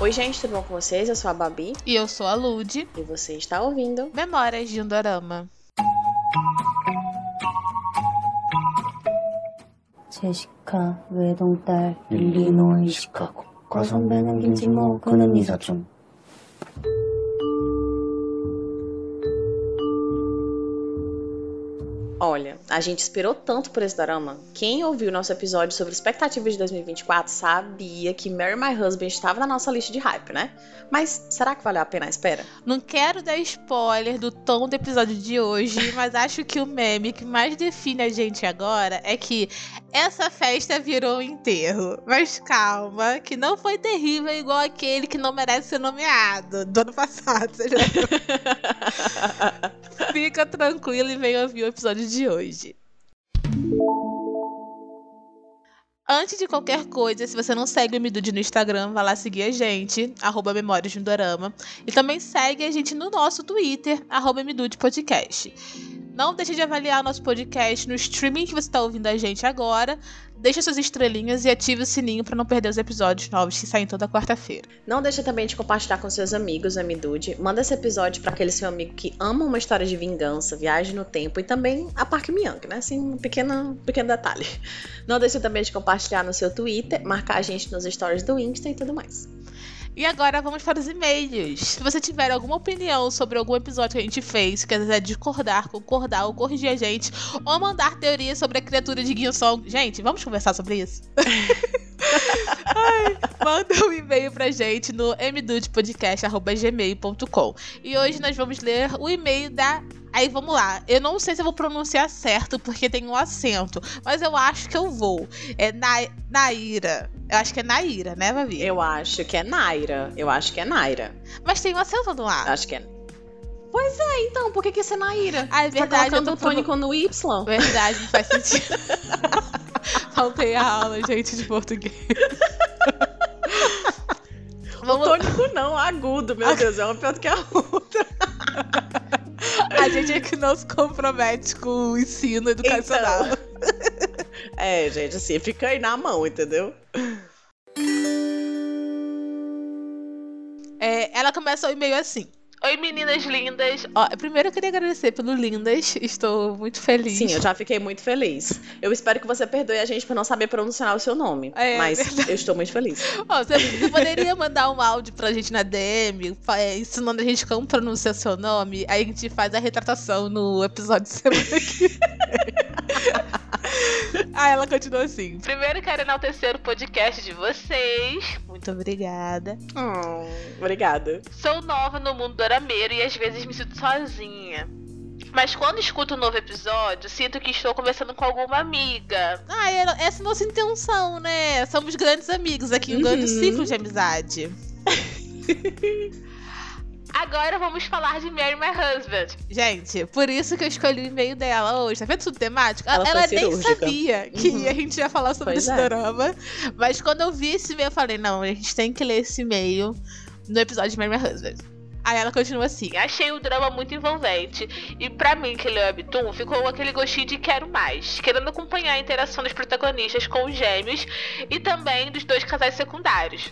Oi, gente, tudo bom com vocês? Eu sou a Babi. E eu sou a Lud. E você está ouvindo Memórias de um Dorama. 제시카 외동딸 일리노이 시카고 과선배는 김치모 그는 이사촌 Olha, a gente esperou tanto por esse drama. Quem ouviu nosso episódio sobre expectativas de 2024 sabia que Marry My Husband estava na nossa lista de hype, né? Mas será que valeu a pena a espera? Não quero dar spoiler do tom do episódio de hoje, mas acho que o meme que mais define a gente agora é que essa festa virou um enterro. Mas calma, que não foi terrível igual aquele que não merece ser nomeado do ano passado. Fica tranquilo e vem ouvir o episódio de hoje. Antes de qualquer coisa, se você não segue o Midude no Instagram, vá lá seguir a gente, arroba Memórias de um Dorama. E também segue a gente no nosso Twitter, arroba Midude Podcast. Não deixe de avaliar nosso podcast no streaming que você está ouvindo a gente agora. Deixe suas estrelinhas e ative o sininho para não perder os episódios novos que saem toda quarta-feira. Não deixe também de compartilhar com seus amigos, Amidude. Manda esse episódio para aquele seu amigo que ama uma história de vingança, viagem no tempo e também a Park Myung, né? Assim, um pequeno, pequeno detalhe. Não deixe também de compartilhar no seu Twitter, marcar a gente nos stories do Insta e tudo mais. E agora vamos para os e-mails. Se você tiver alguma opinião sobre algum episódio que a gente fez, quiser discordar, concordar ou corrigir a gente, ou mandar teorias sobre a criatura de Guinsong, gente, vamos conversar sobre isso? Ai, manda um e-mail pra gente no mdudepodcast.gmail.com E hoje nós vamos ler o e-mail da Aí vamos lá. Eu não sei se eu vou pronunciar certo porque tem um acento, mas eu acho que eu vou. É Na Naira. Eu acho que é Naira, né, Babi? Eu acho que é Naira. Eu acho que é Naira. Mas tem um acento do lado. Acho que é. Pois é, então, por que, que isso é Naira? Ah, é verdade. Tá colocando o tônico no Y. Verdade, não faz sentido. Faltei a aula, gente, de português. Vamos... O tônico não, agudo, meu Deus, é uma pior do que a outra. A gente é que não se compromete com o ensino educacional. Então... é, gente, assim, fica aí na mão, entendeu? É, ela começa o e-mail assim. Oi, meninas lindas. Ó, primeiro eu queria agradecer pelo lindas. Estou muito feliz. Sim, eu já fiquei muito feliz. Eu espero que você perdoe a gente por não saber pronunciar o seu nome. É, mas verdade. eu estou muito feliz. Ó, você, você, poderia mandar um áudio pra gente na DM, ensinando a gente como pronunciar seu nome. Aí a gente faz a retratação no episódio de semana que Ah, ela continua assim. Primeiro quero enaltecer o podcast de vocês. Muito obrigada. Oh, obrigada. Sou nova no mundo do arameiro e às vezes me sinto sozinha. Mas quando escuto um novo episódio, sinto que estou conversando com alguma amiga. Ah, essa é a nossa intenção, né? Somos grandes amigos aqui, um uhum. grande ciclo de amizade. Agora vamos falar de Mary My Husband. Gente, por isso que eu escolhi o e-mail dela hoje. Tá vendo tudo temático? Ela, ela nem sabia que uhum. a gente ia falar sobre pois esse é. drama. Mas quando eu vi esse e-mail, eu falei: não, a gente tem que ler esse e-mail no episódio de Mary My Husband. Aí ela continua assim: Achei o drama muito envolvente. E para mim, que leu Webtoon, ficou aquele gostinho de quero mais. Querendo acompanhar a interação dos protagonistas com os gêmeos e também dos dois casais secundários.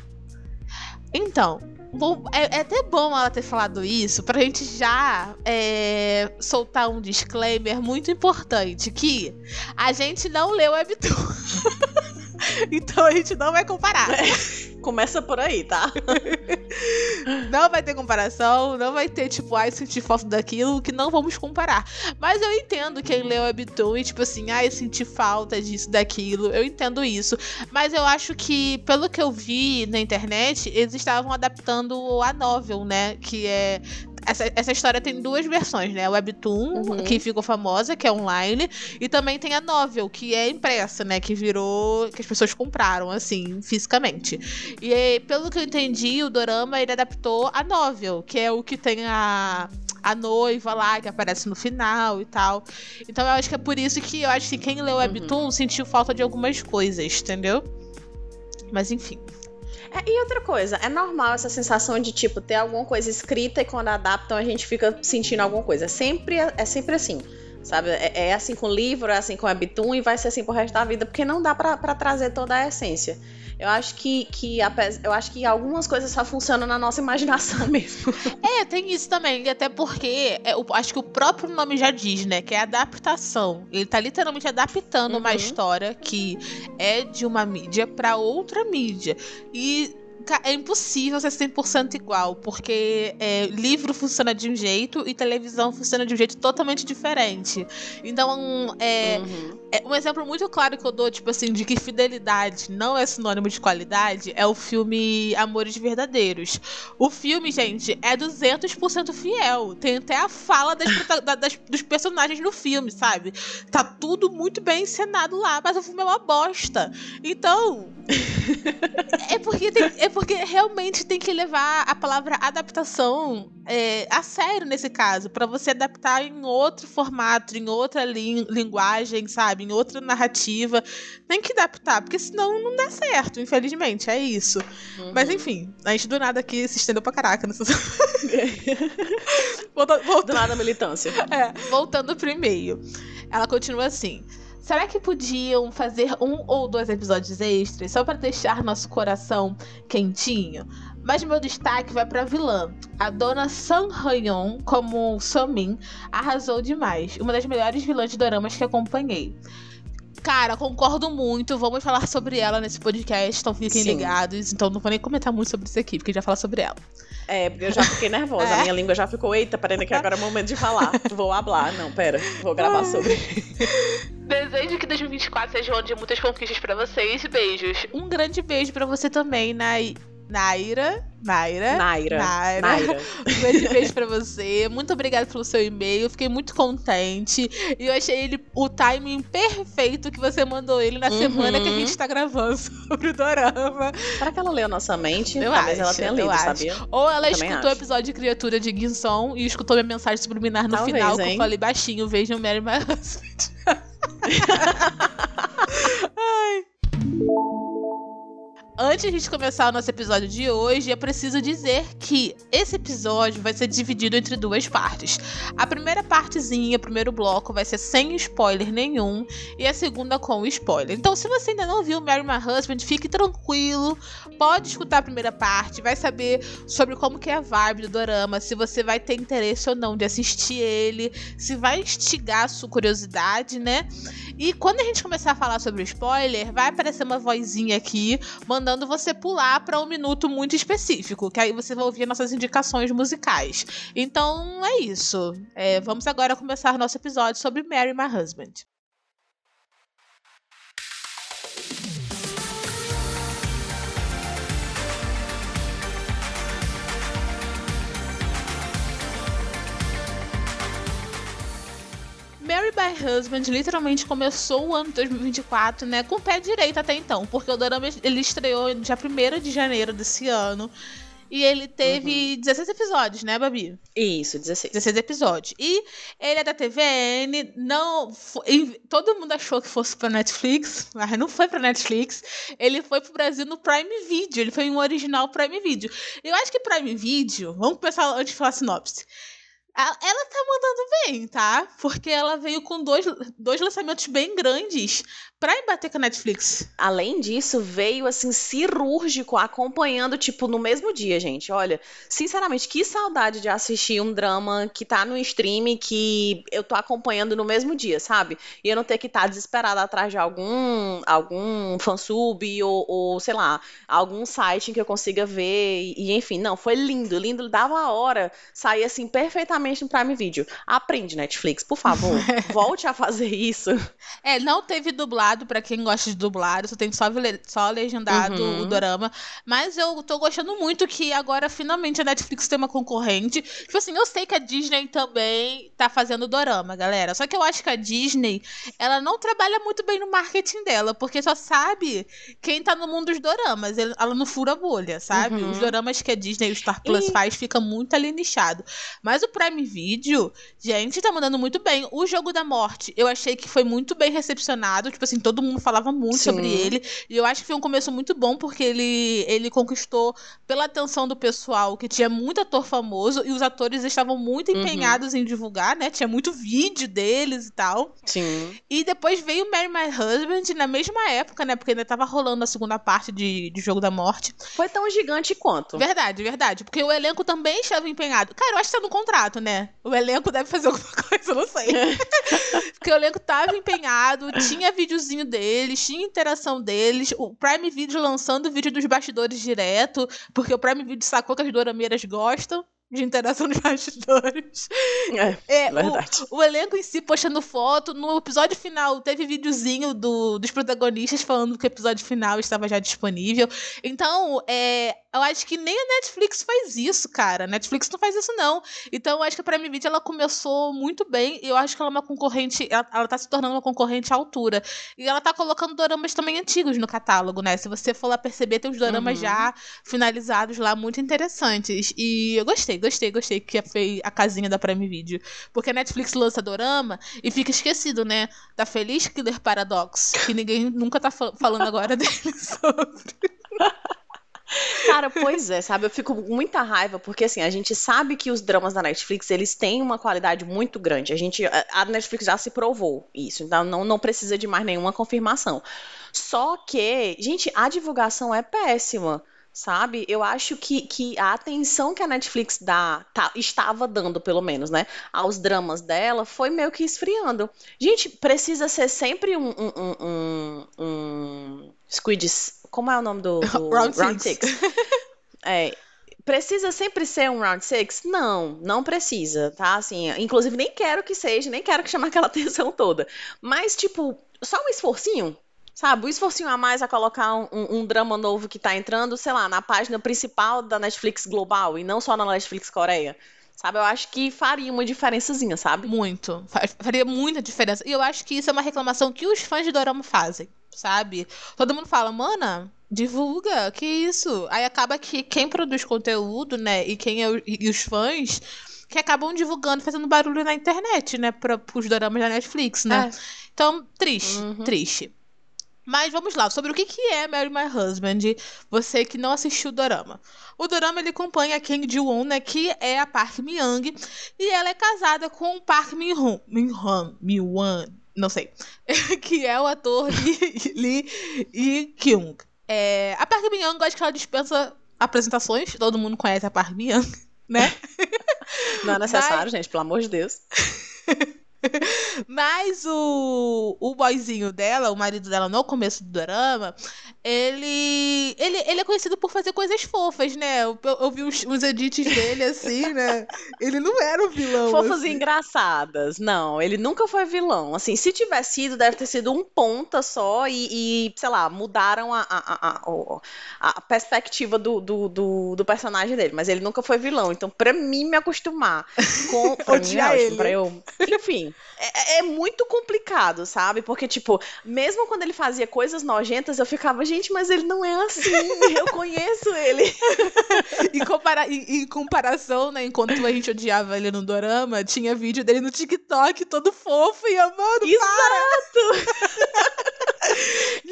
Então, Bom, é, é, até bom ela ter falado isso pra gente já é, soltar um disclaimer muito importante que a gente não leu Webtoon. então a gente não vai comparar. Começa por aí, tá? não vai ter comparação, não vai ter, tipo, ai, senti falta daquilo, que não vamos comparar. Mas eu entendo quem leu Webtoon e, tipo assim, ai, senti falta disso, daquilo. Eu entendo isso. Mas eu acho que, pelo que eu vi na internet, eles estavam adaptando a novel, né? Que é essa, essa história tem duas versões, né? A Webtoon, uhum. que ficou famosa, que é online, e também tem a novel, que é impressa, né? Que virou. que as pessoas compraram, assim, fisicamente. E pelo que eu entendi, o Dorama ele adaptou a novel, que é o que tem a a noiva lá, que aparece no final e tal. Então eu acho que é por isso que eu acho que quem leu Webtoon uhum. sentiu falta de algumas coisas, entendeu? Mas enfim. É, e outra coisa, é normal essa sensação de, tipo, ter alguma coisa escrita e quando adaptam a gente fica sentindo alguma coisa. É sempre, é sempre assim. Sabe? É, é assim com livro, é assim com webtoon e vai ser assim pro resto da vida, porque não dá para trazer toda a essência. Eu acho que, que eu acho que algumas coisas só funcionam na nossa imaginação mesmo. É, tem isso também. Até porque é, eu acho que o próprio nome já diz, né? Que é adaptação. Ele tá literalmente adaptando uhum. uma história que é de uma mídia para outra mídia. E é impossível ser 100% igual, porque é, livro funciona de um jeito e televisão funciona de um jeito totalmente diferente. Então, é, uhum. É, um exemplo muito claro que eu dou, tipo assim, de que fidelidade não é sinônimo de qualidade é o filme Amores Verdadeiros. O filme, gente, é 200% fiel. Tem até a fala das, das, dos personagens no filme, sabe? Tá tudo muito bem encenado lá, mas o filme é uma bosta. Então, é porque tem, é porque realmente tem que levar a palavra adaptação é, a sério nesse caso, para você adaptar em outro formato, em outra li linguagem, sabe, em outra narrativa, tem que adaptar, porque senão não dá certo, infelizmente, é isso. Uhum. Mas enfim, a gente do nada aqui se estendeu pra caraca nessa. voltando, voltando, do nada militância. É, voltando pro e-mail. Ela continua assim. Será que podiam fazer um ou dois episódios extras só para deixar nosso coração quentinho? Mas meu destaque vai para vilã. A dona San Hyeon, como Somin, arrasou demais. Uma das melhores vilãs de doramas que acompanhei. Cara, concordo muito. Vamos falar sobre ela nesse podcast, então fiquem Sim. ligados. Então não vou nem comentar muito sobre isso aqui, porque já fala sobre ela. É, porque eu já fiquei nervosa. É. A minha língua já ficou, eita, peraí que agora é o momento de falar. Vou hablar. Não, pera, vou gravar sobre. Desejo que 2024 seja um ano de muitas conquistas para vocês. Beijos. Um grande beijo para você também, Nai. Naira. Naira. Naira. Naira. Naira. Um grande beijo pra você. Muito obrigada pelo seu e-mail. Fiquei muito contente. E eu achei ele o timing perfeito que você mandou ele na uhum. semana que a gente tá gravando sobre o Dorama. Será que ela leu nossa mente? Eu Talvez acho, ela tenha lido, sabia? Ou ela escutou o episódio de Criatura de Ginson e escutou minha mensagem subliminar no Talvez, final, hein? que eu falei baixinho, vejam Mary My Husband. Ai. Antes de começar o nosso episódio de hoje, é preciso dizer que esse episódio vai ser dividido entre duas partes. A primeira partezinha, o primeiro bloco, vai ser sem spoiler nenhum, e a segunda com spoiler. Então, se você ainda não viu Mary My Husband, fique tranquilo, pode escutar a primeira parte, vai saber sobre como que é a vibe do dorama, se você vai ter interesse ou não de assistir ele, se vai instigar a sua curiosidade, né? E quando a gente começar a falar sobre o spoiler, vai aparecer uma vozinha aqui mandando você pular para um minuto muito específico, que aí você vai ouvir nossas indicações musicais. Então é isso. É, vamos agora começar nosso episódio sobre Mary My Husband. By Husband literalmente começou o ano 2024, né, com o pé direito até então, porque o drama ele estreou dia 1 de janeiro desse ano. E ele teve uhum. 16 episódios, né, Babi? Isso, 16. 16 episódios. E ele é da TVN, não. Foi, todo mundo achou que fosse pra Netflix, mas não foi pra Netflix. Ele foi pro Brasil no Prime Video. Ele foi um original Prime Video. Eu acho que Prime Video. Vamos começar antes de falar sinopse. Ela tá mandando bem, tá? Porque ela veio com dois, dois lançamentos bem grandes pra embater com a Netflix. Além disso, veio assim cirúrgico acompanhando tipo no mesmo dia, gente. Olha, sinceramente, que saudade de assistir um drama que tá no stream que eu tô acompanhando no mesmo dia, sabe? E eu não ter que estar tá desesperada atrás de algum algum fansub ou, ou sei lá, algum site em que eu consiga ver e, e enfim, não, foi lindo, lindo, dava a hora, sair assim perfeitamente no Prime Video. Aprende Netflix, por favor, volte a fazer isso. É, não teve dublagem dublado, para quem gosta de dublado, só tem só, só legendado uhum. o dorama. Mas eu tô gostando muito que agora finalmente a Netflix tem uma concorrente. Tipo assim, eu sei que a Disney também tá fazendo dorama, galera. Só que eu acho que a Disney, ela não trabalha muito bem no marketing dela, porque só sabe quem tá no mundo dos doramas. Ela não fura bolha, sabe? Uhum. Os doramas que a Disney e o Star Plus e... faz fica muito ali nichado. Mas o Prime Video, gente, gente, tá mandando muito bem. O Jogo da Morte, eu achei que foi muito bem recepcionado. Tipo assim, todo mundo falava muito Sim. sobre ele. E eu acho que foi um começo muito bom, porque ele, ele conquistou pela atenção do pessoal, que tinha muito ator famoso, e os atores estavam muito Uhum. empenhados em divulgar, né? Tinha muito vídeo deles e tal. Sim. E depois veio Marry My Husband na mesma época, né? Porque ainda tava rolando a segunda parte de, de Jogo da Morte. Foi tão gigante quanto. Verdade, verdade. Porque o elenco também estava empenhado. Cara, eu acho que tá no contrato, né? O elenco deve fazer alguma coisa, eu não sei. porque o elenco tava empenhado, tinha videozinho deles, tinha interação deles. O Prime Video lançando o vídeo dos bastidores direto, porque o Prime Video sacou que as dorameiras gostam de interação dos bastidores. É, É, verdade. o, o elenco em si postando foto. No episódio final, teve videozinho do, dos protagonistas falando que o episódio final estava já disponível. Então, é, eu acho que nem a Netflix faz isso, cara. A Netflix não faz isso, não. Então, eu acho que a Prime Video ela começou muito bem. E eu acho que ela é uma concorrente. Ela, ela tá se tornando uma concorrente à altura. E ela tá colocando doramas também antigos no catálogo, né? Se você for lá perceber, tem os doramas Uhum. já finalizados lá, muito interessantes. E eu gostei, gostei, gostei que foi a casinha da Prime Video. Porque a Netflix lança dorama e fica esquecido, né? Da Feliz Killer Paradox, que ninguém nunca tá fa- falando agora dele sobre. Cara, pois é, sabe? Eu fico com muita raiva porque assim, a gente sabe que os dramas da Netflix, eles têm uma qualidade muito grande. A gente a- Netflix já se provou isso, então não, não precisa de mais nenhuma confirmação. Só que, gente, a divulgação é péssima. Sabe? Eu acho que, que a atenção que a Netflix dá, tá- estava dando, pelo menos, né? Aos dramas dela, foi meio que esfriando. Gente, precisa ser sempre um, um, um, um, um Squid. Como é o nome do, do Round Six. Six? É, precisa sempre ser um round six? Não, não precisa, tá? Assim, inclusive nem quero que seja, nem quero que chame aquela atenção toda. Mas, tipo, só um esforcinho, sabe? Um esforcinho a mais a colocar um, um- drama novo que tá entrando, sei lá, na página principal da Netflix Global e não só na Netflix Coreia. Sabe? Eu acho que faria uma diferençazinha, sabe? Muito. Fa- Faria muita diferença. E eu acho que isso é uma reclamação que os fãs de Dorama fazem, sabe? Todo mundo fala, mana, divulga, que isso? Aí acaba que quem produz conteúdo, né, e quem é o- e os fãs que acabam divulgando, fazendo barulho na internet, né, para os doramas da Netflix, né? Então, triste, Uhum. triste. Mas vamos lá, sobre o que, que é Marry My Husband, você que não assistiu o Dorama. O Dorama ele acompanha a Kang Ji-won, né, que é a Park Myung, e ela é casada com o Park Min-hwan, Min-hwan, Min-hwan, não sei, que é o ator Lee, Lee Yi-kyung. É, a Park Min-young, eu acho que ela dispensa apresentações, todo mundo conhece a Park Min-young, né? Não é necessário, gente, pelo amor de Deus. Mas o, o boyzinho dela, o marido dela no começo do drama, ele, ele, ele é conhecido por fazer coisas fofas, né? Eu, eu, vi uns, uns edits dele assim, né? Ele não era um vilão. Fofas assim. e engraçadas. Não, ele nunca foi vilão. Assim, se tivesse sido, deve ter sido um ponta só e, e, sei lá, mudaram a, a, a, a perspectiva do, do, do, do personagem dele. Mas ele nunca foi vilão. Então, pra mim me acostumar com. Pra mim é ótimo, ele. pra eu. Enfim, é, é muito complicado, sabe? Porque, tipo, mesmo quando ele fazia coisas nojentas, eu ficava, gente, mas ele não é assim. Eu conheço ele. Em, compara em, em comparação, né? Enquanto a gente odiava ele no dorama, tinha vídeo dele no TikTok todo fofo e amando.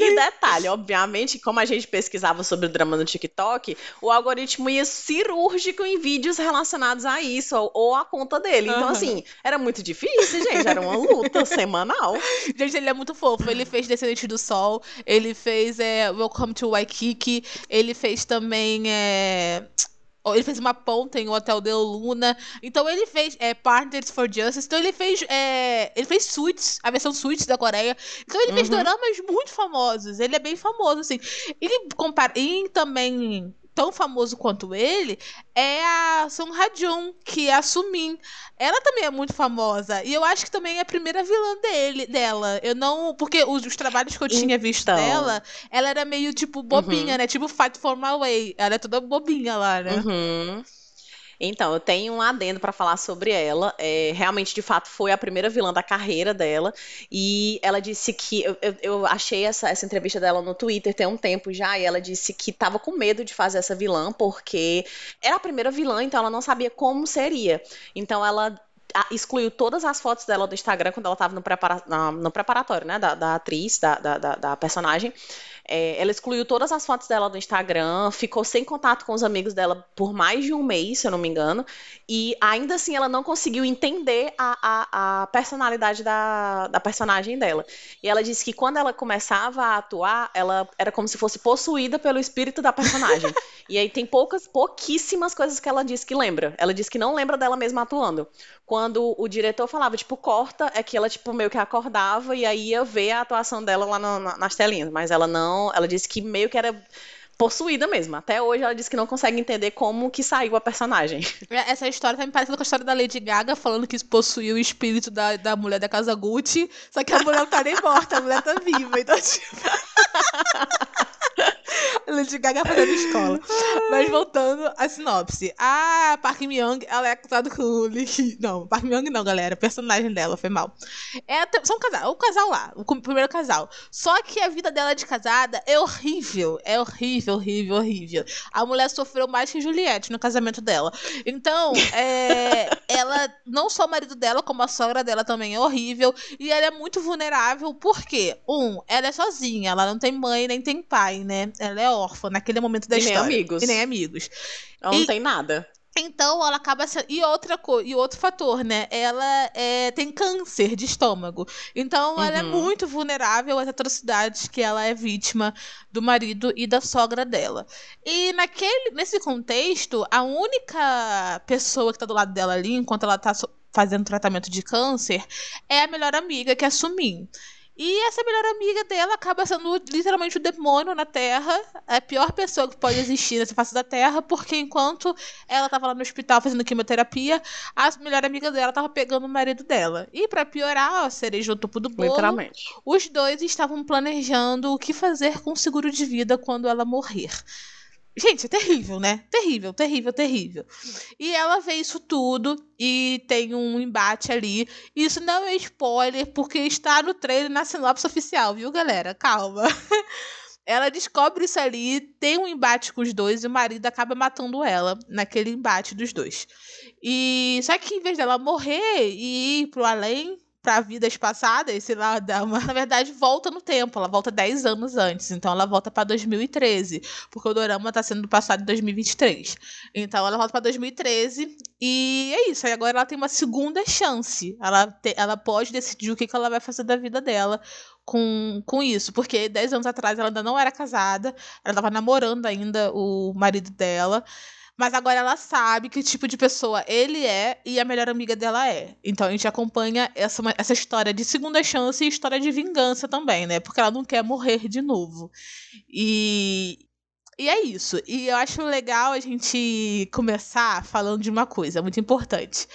E detalhe, obviamente, como a gente pesquisava sobre o drama no TikTok, o algoritmo ia cirúrgico em vídeos relacionados a isso, ou, ou a conta dele. Então, Aham. assim, era muito difícil, gente. Era uma luta semanal. Gente, ele é muito fofo. Ele fez Descendente do Sol, ele fez é, Welcome to Waikiki, ele fez também. É... Ele fez uma ponta em O Hotel de Luna. Então ele fez é, Partners for Justice. Então ele fez. É, ele fez Suits, a versão Suits da Coreia. Então ele fez Uhum. doramas muito famosos. Ele é bem famoso, assim. E, compara e também tão famoso quanto ele é a Song Ha-jun, que é a Sumin. Ela também é muito famosa. E eu acho que também é a primeira vilã dele, dela. Eu não. Porque os, os trabalhos que eu tinha visto Então. dela, ela era meio, tipo, bobinha, né? Tipo Fight for My Way. Ela é toda bobinha lá, né? Uhum. Então, eu tenho um adendo pra falar sobre ela. É, realmente, de fato, foi a primeira vilã da carreira dela. E ela disse que. Eu, eu- achei essa, essa entrevista dela no Twitter tem um tempo já. E ela disse que tava com medo de fazer essa vilã, porque era a primeira vilã, então ela não sabia como seria. Então, ela excluiu todas as fotos dela do Instagram quando ela tava no, prepara no preparatório, né? Da, da atriz, da, da, da personagem. É, ela excluiu todas as fotos dela do Instagram, ficou sem contato com os amigos dela por mais de um mês, se eu não me engano, e ainda assim ela não conseguiu entender a, a, a personalidade da, da personagem dela. E ela disse que quando ela começava a atuar, ela era como se fosse possuída pelo espírito da personagem. e aí tem poucas, pouquíssimas coisas que ela disse que lembra. Ela disse que não lembra dela mesma atuando. Quando o diretor falava, tipo, corta, é que ela, tipo, meio que acordava e aí ia ver a atuação dela lá no, nas telinhas. Mas ela não não. Ela disse que meio que era possuída mesmo. Até hoje ela disse que não consegue entender como que saiu a personagem. É, essa história tá me parecendo com a história da Lady Gaga, falando que possuiu o espírito da, da mulher da casa Gucci, só que a mulher não tá nem morta, a mulher tá viva. Então, tipo... Lady Gaga fazendo escola. Mas voltando à sinopse. A Park Myung, ela é casada com o Lee Não, Park Myung não, galera. O personagem dela foi mal. É, são um casal, o casal lá, o primeiro casal. Só que a vida dela de casada é horrível. É horrível, horrível, horrível. A mulher sofreu mais que Juliette no casamento dela. Então, é, ela, não só o marido dela, como a sogra dela também é horrível. E ela é muito vulnerável, porque, um, ela é sozinha, ela não tem mãe nem tem pai, né? Ela é órfã naquele momento da e história. Nem amigos. E nem amigos. Ela e... não tem nada. Então ela acaba sendo. E outra e outro fator, né? Ela é... tem câncer de estômago. Então uhum. ela é uhum. muito vulnerável às atrocidades que ela é vítima do marido e da sogra dela. E naquele, nesse contexto, a única pessoa que tá do lado dela ali, enquanto ela tá fazendo tratamento de câncer, é a melhor amiga, que é a Sumin. E essa melhor amiga dela acaba sendo literalmente o demônio na Terra, a pior pessoa que pode existir nessa face da Terra, porque enquanto ela estava lá no hospital fazendo quimioterapia, a melhor amiga dela estava pegando o marido dela. E para piorar, a cereja no topo do bolo, literalmente. os dois estavam planejando o que fazer com o seguro de vida quando ela morrer. Gente, é terrível, né? Terrível, terrível, terrível. E ela vê isso tudo e tem um embate ali. Isso não é spoiler, porque está no trailer na sinopse oficial, viu, galera? Calma. Ela descobre isso ali, tem um embate com os dois e o marido acaba matando ela naquele embate dos dois. E só que em vez dela morrer e ir pro além, para vidas passadas, sei lá, dá uma, na verdade volta no tempo, ela volta 10 anos antes, então ela volta para 2013, porque o dorama tá sendo passado em 2023. Então ela volta para 2013 e é isso, aí agora ela tem uma segunda chance. Ela te, ela pode decidir o que, que ela vai fazer da vida dela com, com isso, porque 10 anos atrás ela ainda não era casada, ela estava namorando ainda o marido dela. Mas agora ela sabe que tipo de pessoa ele é e a melhor amiga dela é. Então a gente acompanha essa, essa história de segunda chance e história de vingança também, né? Porque ela não quer morrer de novo. E, e é isso. E eu acho legal a gente começar falando de uma coisa muito importante.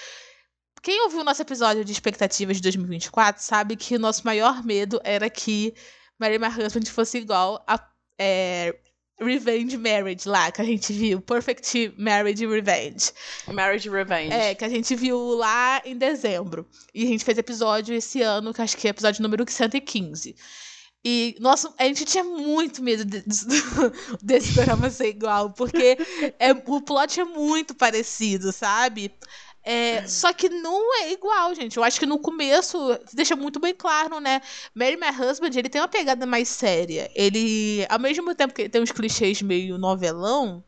Quem ouviu o nosso episódio de expectativas de 2024 sabe que o nosso maior medo era que Mary My Husband fosse igual a é, Revenge Marriage lá, que a gente viu. Perfect Marriage Revenge. Marriage Revenge. É, que a gente viu lá em dezembro. E a gente fez episódio esse ano, que acho que é episódio número 115. E, nossa, a gente tinha muito medo de, de, desse drama ser igual, porque é, o plot é muito parecido, sabe? É, só que não é igual, gente. Eu acho que no começo deixa muito bem claro, né? Mary My Husband, ele tem uma pegada mais séria. Ele, ao mesmo tempo que ele tem uns clichês meio novelão,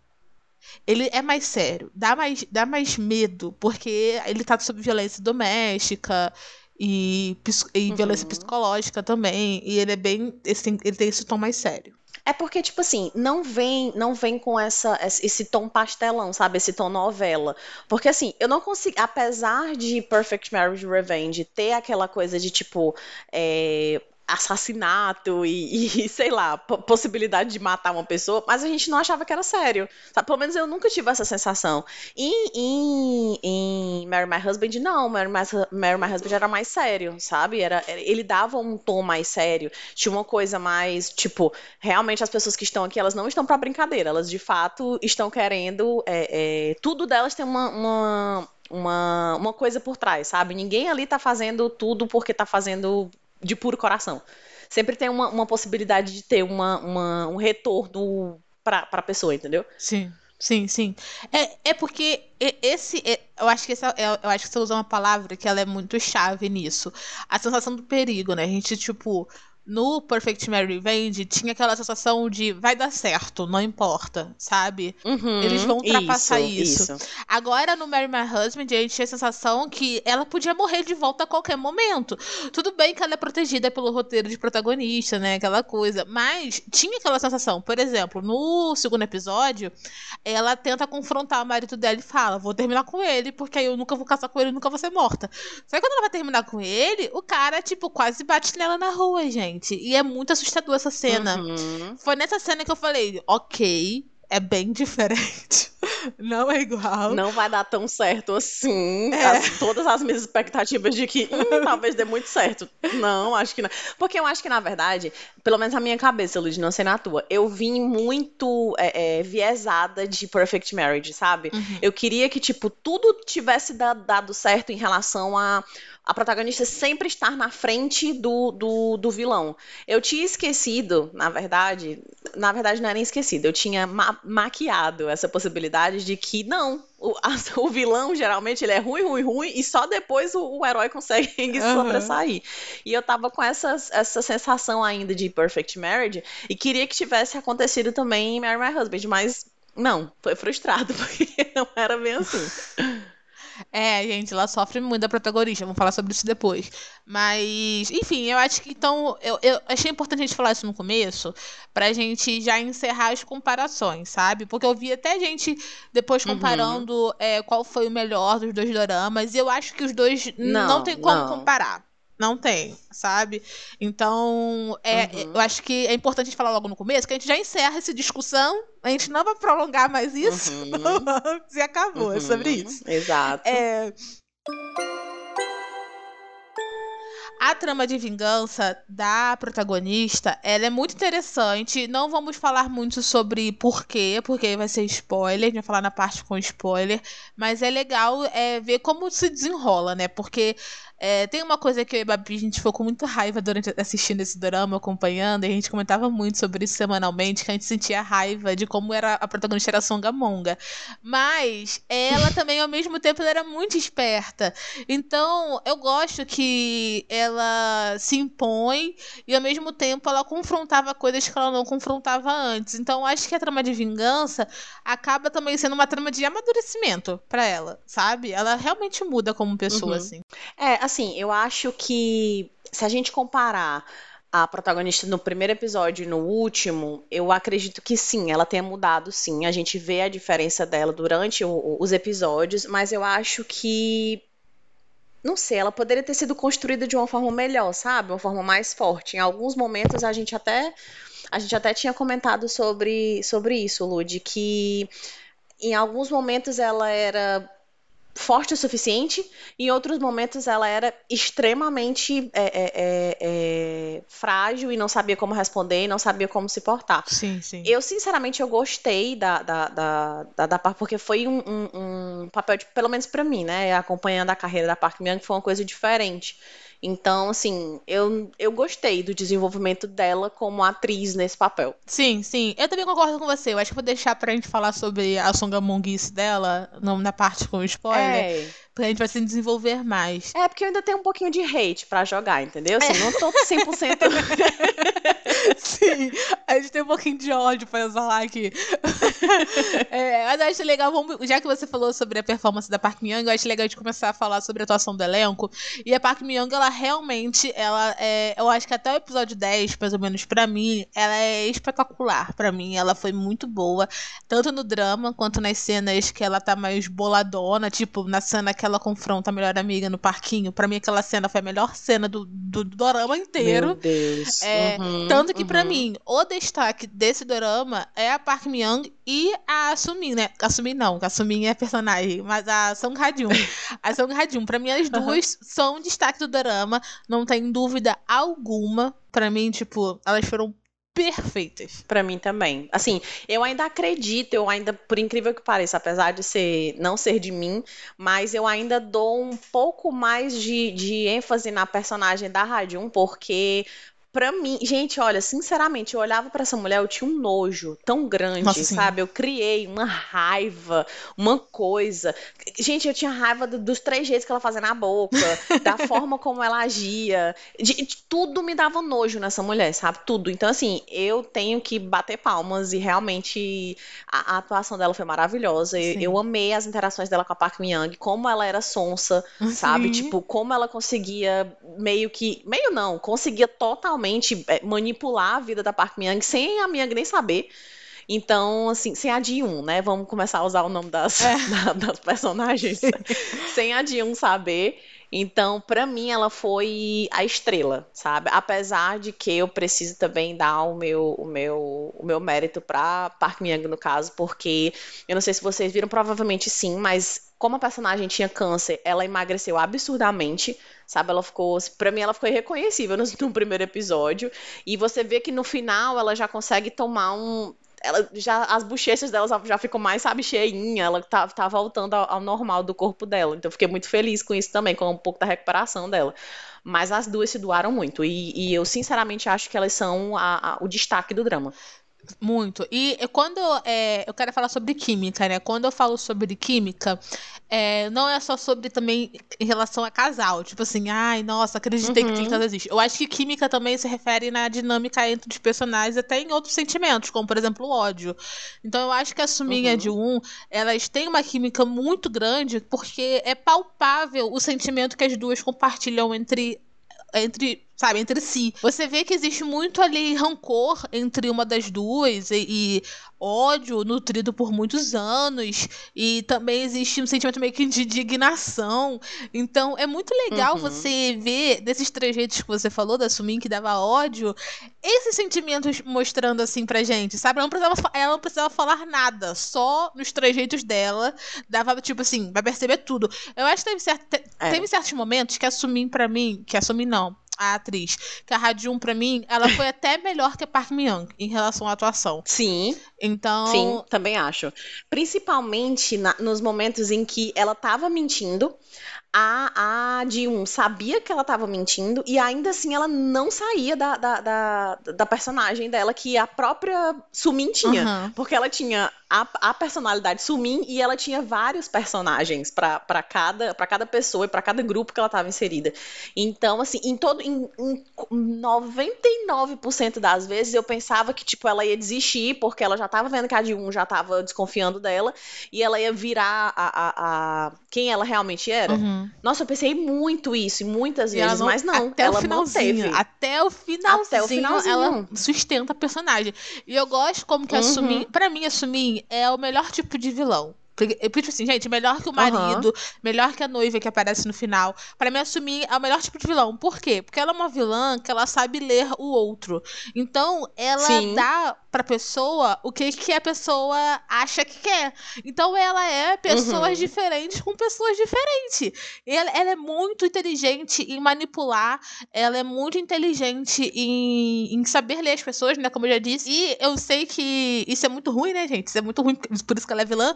ele é mais sério. Dá mais, dá mais medo, porque ele tá sobre violência doméstica e, e uhum. violência psicológica também. E ele é bem. Ele tem esse tom mais sério. É porque, tipo assim, não vem, não vem com essa, esse tom pastelão, sabe? Esse tom novela. Porque, assim, eu não consigo. Apesar de Perfect Marriage Revenge ter aquela coisa de, tipo, é, assassinato e, e, sei lá, possibilidade de matar uma pessoa, mas a gente não achava que era sério. Sabe? Pelo menos eu nunca tive essa sensação. Em, em, em Marry My Husband, não. Marry My, Marry My Husband era mais sério, sabe? Era, ele dava um tom mais sério. Tinha uma coisa mais, tipo, realmente as pessoas que estão aqui, elas não estão para brincadeira. Elas, de fato, estão querendo... É, é, tudo delas tem uma, uma uma, uma coisa por trás, sabe? Ninguém ali tá fazendo tudo porque tá fazendo de puro coração. Sempre tem uma, uma possibilidade de ter uma, uma um retorno para a pessoa, entendeu? Sim. Sim, sim. É, é porque esse. É, eu acho que essa, eu acho que você usou uma palavra que ela é muito chave nisso. A sensação do perigo, né? A gente, tipo no Perfect Mary Revenge tinha aquela sensação de vai dar certo, não importa, sabe? Uhum, Eles vão ultrapassar isso, isso. isso. Agora no Mary My Husband a gente tinha a sensação que ela podia morrer de volta a qualquer momento. Tudo bem que ela é protegida pelo roteiro de protagonista, né? Aquela coisa. Mas tinha aquela sensação. Por exemplo, no segundo episódio, ela tenta confrontar o marido dela e fala: Vou terminar com ele, porque aí eu nunca vou casar com ele, nunca vou ser morta. Só que quando ela vai terminar com ele, o cara, tipo, quase bate nela na rua, gente gente. E é muito assustador essa cena. Uhum. Foi nessa cena que eu falei, ok, é bem diferente. Não é igual. Não vai dar tão certo assim. É. As- todas as minhas expectativas de que hum, talvez dê muito certo. Não, acho que não. Porque eu acho que, na verdade, pelo menos na minha cabeça, Lud, não sei na tua, eu vim muito é, é, viesada de Perfect Marriage, sabe? Uhum. Eu queria que, tipo, tudo tivesse da- dado certo em relação a a protagonista sempre estar na frente do, do, do vilão. Eu tinha esquecido, na verdade, na verdade não era nem esquecido, eu tinha ma- maquiado essa possibilidade de que não, o, a- o vilão geralmente ele é ruim, ruim, ruim e só depois o, o herói consegue se Aham. sobressair. E eu tava com essa, essa sensação ainda de Perfect Marriage e queria que tivesse acontecido também em Marry My Husband, mas não, foi frustrado porque não era bem assim. É, gente, ela sofre muito da protagonista. Vamos falar sobre isso depois. Mas, enfim, eu acho que então. Eu, eu achei importante a gente falar isso no começo, pra gente já encerrar as comparações, sabe? Porque eu vi até gente depois Uhum. comparando é, qual foi o melhor dos dois doramas. E eu acho que os dois não, Não, tem como não. comparar. Não tem, sabe? Então, é, Uhum. eu acho que é importante a gente falar logo no começo, que a gente já encerra essa discussão. A gente não vai prolongar mais isso. Uhum. e acabou, é sobre Uhum, isso. Exato. É... A trama de vingança da protagonista, ela é muito interessante. Não vamos falar muito sobre porquê, porque vai ser spoiler, a gente vai falar na parte com spoiler. Mas é legal é, ver como se desenrola, né? Porque é, tem uma coisa que eu e a Babi, a gente ficou com muita raiva durante assistindo esse drama, acompanhando, e a gente comentava muito sobre isso semanalmente, que a gente sentia raiva de como era a protagonista era a Songamonga. Mas ela também, ao mesmo tempo, era muito esperta. Então, eu gosto que ela se impõe e, ao mesmo tempo, ela confrontava coisas que ela não confrontava antes. Então, acho que a trama de vingança acaba também sendo uma trama de amadurecimento pra ela, sabe? Ela realmente muda como pessoa, Uhum. assim. É, assim, eu acho que se a gente comparar a protagonista no primeiro episódio e no último, eu acredito que sim, ela tenha mudado, sim. A gente vê a diferença dela durante o- os episódios, mas eu acho que. Não sei, ela poderia ter sido construída de uma forma melhor, sabe? Uma forma mais forte. Em alguns momentos a gente até. A gente até tinha comentado sobre, sobre isso, Lud, que em alguns momentos ela era forte o suficiente, em outros momentos ela era extremamente é, é, é, é, frágil e não sabia como responder e não sabia como se portar. Sim, sim. Eu, sinceramente, eu gostei da, da, da, da, da Park, porque foi um, um, um papel, de, pelo menos pra mim, né? Acompanhando a carreira da Park Myung, foi uma coisa diferente. Então, assim, eu, eu gostei do desenvolvimento dela como atriz nesse papel. Sim, sim. Eu também concordo com você. Eu acho que vou deixar pra gente falar sobre a Songamonguice dela na parte com spoiler. É. Pra gente vai se desenvolver mais. É, porque eu ainda tenho um pouquinho de hate pra jogar, entendeu? Assim, não tô 100%. Sim, a gente tem um pouquinho de ódio pra exalar aqui. É, mas eu acho legal, vamos- já que você falou sobre a performance da Park Myung, eu acho legal a gente começar a falar sobre a atuação do elenco. E a Park Myung, ela realmente, ela é, eu acho que até o episódio 10, mais ou menos, pra mim, ela é espetacular. Pra mim, ela foi muito boa, tanto no drama quanto nas cenas que ela tá mais boladona, tipo, na cena que ela confronta a melhor amiga no parquinho. Pra mim, aquela cena foi a melhor cena do, do, do dorama inteiro. Meu Deus. É, Uhum, Tanto que, pra uhum. mim, o destaque desse dorama é a Park Myung e a Sumin, né? A Sumin não, a Sumin é personagem, mas a Song Ha-jun. a Song Ha-jun, pra mim, as duas são o destaque do dorama, não tem dúvida alguma. Pra mim, tipo, elas foram perfeitas. Pra mim também. Assim, eu ainda acredito, eu ainda, por incrível que pareça, apesar de ser não ser de mim, mas eu ainda dou um pouco mais de, de ênfase na personagem da Radium, porque Pra mim, gente, olha, sinceramente, eu olhava pra essa mulher, eu tinha um nojo tão grande, Nossa, sim. sabe? Eu criei uma raiva, uma coisa. Gente, eu tinha raiva do- dos três jeitos que ela fazia na boca, da forma como ela agia. De, de- tudo me dava nojo nessa mulher, sabe? Tudo. Então, assim, eu tenho que bater palmas e realmente a, a atuação dela foi maravilhosa. Eu, eu amei as interações dela com a Park Myung, como ela era sonsa, sabe? Sim. Tipo, como ela conseguia meio que. Meio não, conseguia totalmente é, manipular a vida da Park Myung sem a Myung nem saber. Então, assim, sem a Ji-un, né? Vamos começar a usar o nome das, É. da- das personagens. sem a Ji-un saber. Então, pra mim, ela foi a estrela, sabe? Apesar de que eu preciso também dar o meu, o meu, o meu mérito pra Park Myung, no caso, porque eu não sei se vocês viram, provavelmente sim, mas como a personagem tinha câncer, ela emagreceu absurdamente, sabe? Ela ficou, pra mim, ela ficou irreconhecível no, no primeiro episódio. E você vê que no final ela já consegue tomar um. Ela já, as bochechas dela já- ficam mais, sabe, cheinha, ela tá, tá voltando ao, ao normal do corpo dela. Então fiquei muito feliz com isso também, com um pouco da recuperação dela. Mas as duas se doaram muito. E, e eu, sinceramente, acho que elas são a- a- o destaque do drama. Muito. E quando é, eu quero falar sobre química, né? Quando eu falo sobre química, é, não é só sobre também em relação a casal. Tipo assim, ai, nossa, acreditei que Uhum. química existe. Eu acho que química também se refere na dinâmica entre os personagens, até em outros sentimentos, como por exemplo o ódio. Então eu acho que a Sumin e a Uhum. de um, elas têm uma química muito grande, porque é palpável o sentimento que as duas compartilham entre entre, sabe, entre si. Você vê que existe muito ali rancor entre uma das duas e, e ódio nutrido por muitos anos e também existe um sentimento meio que de indignação. Então é muito legal Uhum. você ver desses trejeitos que você falou da Sumin que dava ódio, esses sentimentos mostrando assim pra gente, sabe? Ela não precisava, ela não precisava falar nada, só nos trejeitos dela dava tipo assim, vai perceber tudo. Eu acho que teve, certo, te- É. teve certos momentos que a Sumin pra mim, que a Sumin não, a atriz, que a Radium pra mim, ela foi até melhor que a Park Myung em relação à atuação. Sim, Então, Sim, também acho. Principalmente na- nos momentos em que ela tava mentindo, a, a Ji-un sabia que ela tava mentindo e ainda assim ela não saía da, da, da, da personagem dela, que a própria Sumin tinha. Aham. Porque ela tinha a, a personalidade Sumin e ela tinha vários personagens pra pra cada, pra cada pessoa e pra cada grupo que ela tava inserida. Então, assim, em todo. Em, em 99% das vezes eu pensava que, tipo, ela ia desistir, porque ela já tava vendo que a Ji-un já tava desconfiando dela, e ela ia virar a, a, a- quem ela realmente era. Uhum. Nossa, eu pensei muito isso, e muitas E vezes, não- mas não, até ela o finalzinho, manteve. até o finalzinho, Até o finalzinho. ela sustenta a personagem. E eu gosto como que a Uhum. Sumin, pra mim a Sumin é o melhor tipo de vilão. Porque, porque, tipo assim, gente, melhor que o marido, melhor que a noiva que aparece no final. Pra mim, a Sumin é o melhor tipo de vilão. Por quê? Porque ela é uma vilã que ela sabe ler o outro. Então, ela Sim. dá pra pessoa o que, que a pessoa acha que quer. Então, ela é pessoas Uhum. diferentes com pessoas diferentes. Ela, ela é muito inteligente em manipular, ela é muito inteligente em, em saber ler as pessoas, né? Como eu já disse. E eu sei que isso é muito ruim, né, gente? Isso é muito ruim, por isso que ela é vilã.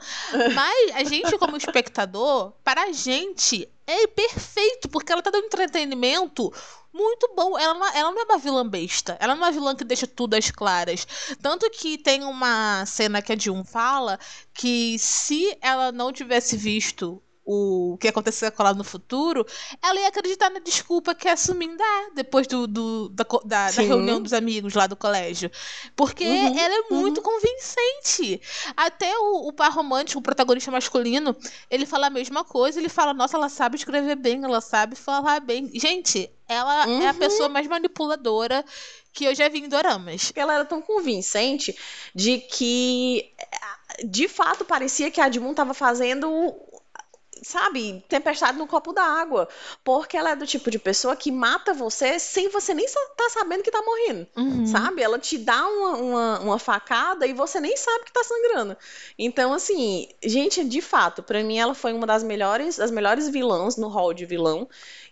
Mas a gente, como espectador, para a gente é perfeito, porque ela tá dando entretenimento muito bom. Ela não, ela não é uma vilã besta. Ela não é uma vilã que deixa tudo às claras. Tanto que tem uma cena que a Jun fala que se ela não tivesse visto o que aconteceu com ela no futuro, ela ia acreditar na desculpa que a Sumin dá depois do, do- da, da- da reunião dos amigos lá do colégio. Porque Uhum, ela é muito convincente. Até o, o par romântico, o protagonista masculino, ele fala a mesma coisa. Ele fala, nossa, ela sabe escrever bem, ela sabe falar bem. Gente, ela é a Uhum. pessoa mais manipuladora que eu já vi em doramas. Ela era tão convincente de que, de fato, parecia que a Edmund tava fazendo, sabe, tempestade no copo d'água. Porque ela é do tipo de pessoa que mata você sem você nem tá sabendo que tá morrendo. Uhum. Sabe? Ela te dá uma, uma, uma facada e você nem sabe que tá sangrando. Então, assim, gente, de fato, pra mim ela foi uma das melhores, das melhores vilãs no hall de vilão.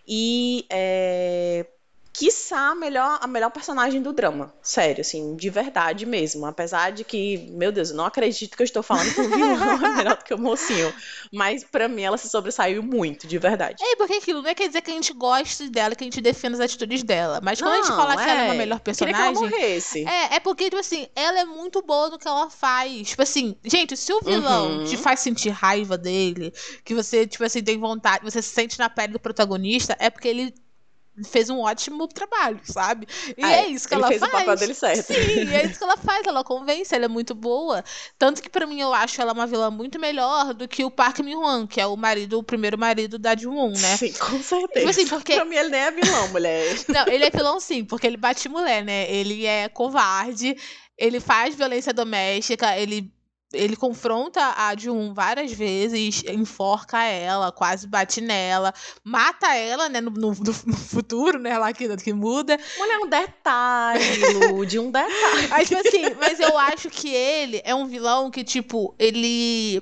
E é, quiçá, a melhor, a melhor personagem do drama. Sério, assim, de verdade mesmo. Apesar de que, meu Deus, eu não acredito que eu estou falando que o vilão é melhor do que o mocinho. Mas pra mim ela se sobressaiu muito, de verdade. É, porque aquilo não é quer dizer que a gente goste dela, que a gente defenda as atitudes dela. Mas quando a gente fala que ela é uma melhor Queria que personagem. ela morresse. É, é porque, tipo assim, ela é muito boa no que ela faz. Tipo assim, gente, se o vilão Uhum. te faz sentir raiva dele, que você, tipo assim, tem vontade, você se sente na pele do protagonista, é porque ele fez um ótimo trabalho, sabe? E Ah, é isso que Ele ela fez o faz. papel dele certo. Sim, é isso que ela faz, ela convence, ela é muito boa. Tanto que pra mim eu acho ela uma vilã muito melhor do que o Park Min-hwan, que é o marido, o primeiro marido da Jung-un, né? Sim, com certeza. Tipo assim, porque Pra mim ele nem é vilão, mulher. não, ele é vilão sim, porque ele bate mulher, né? Ele é covarde, ele faz violência doméstica, ele, ele confronta a Jun várias vezes, enforca ela, quase bate nela, mata ela, né? No, no- no futuro, né? Lá que, que muda. Mulher, um detalhe, Lud, um detalhe. Mas, tipo assim, mas eu acho que ele é um vilão que, tipo, ele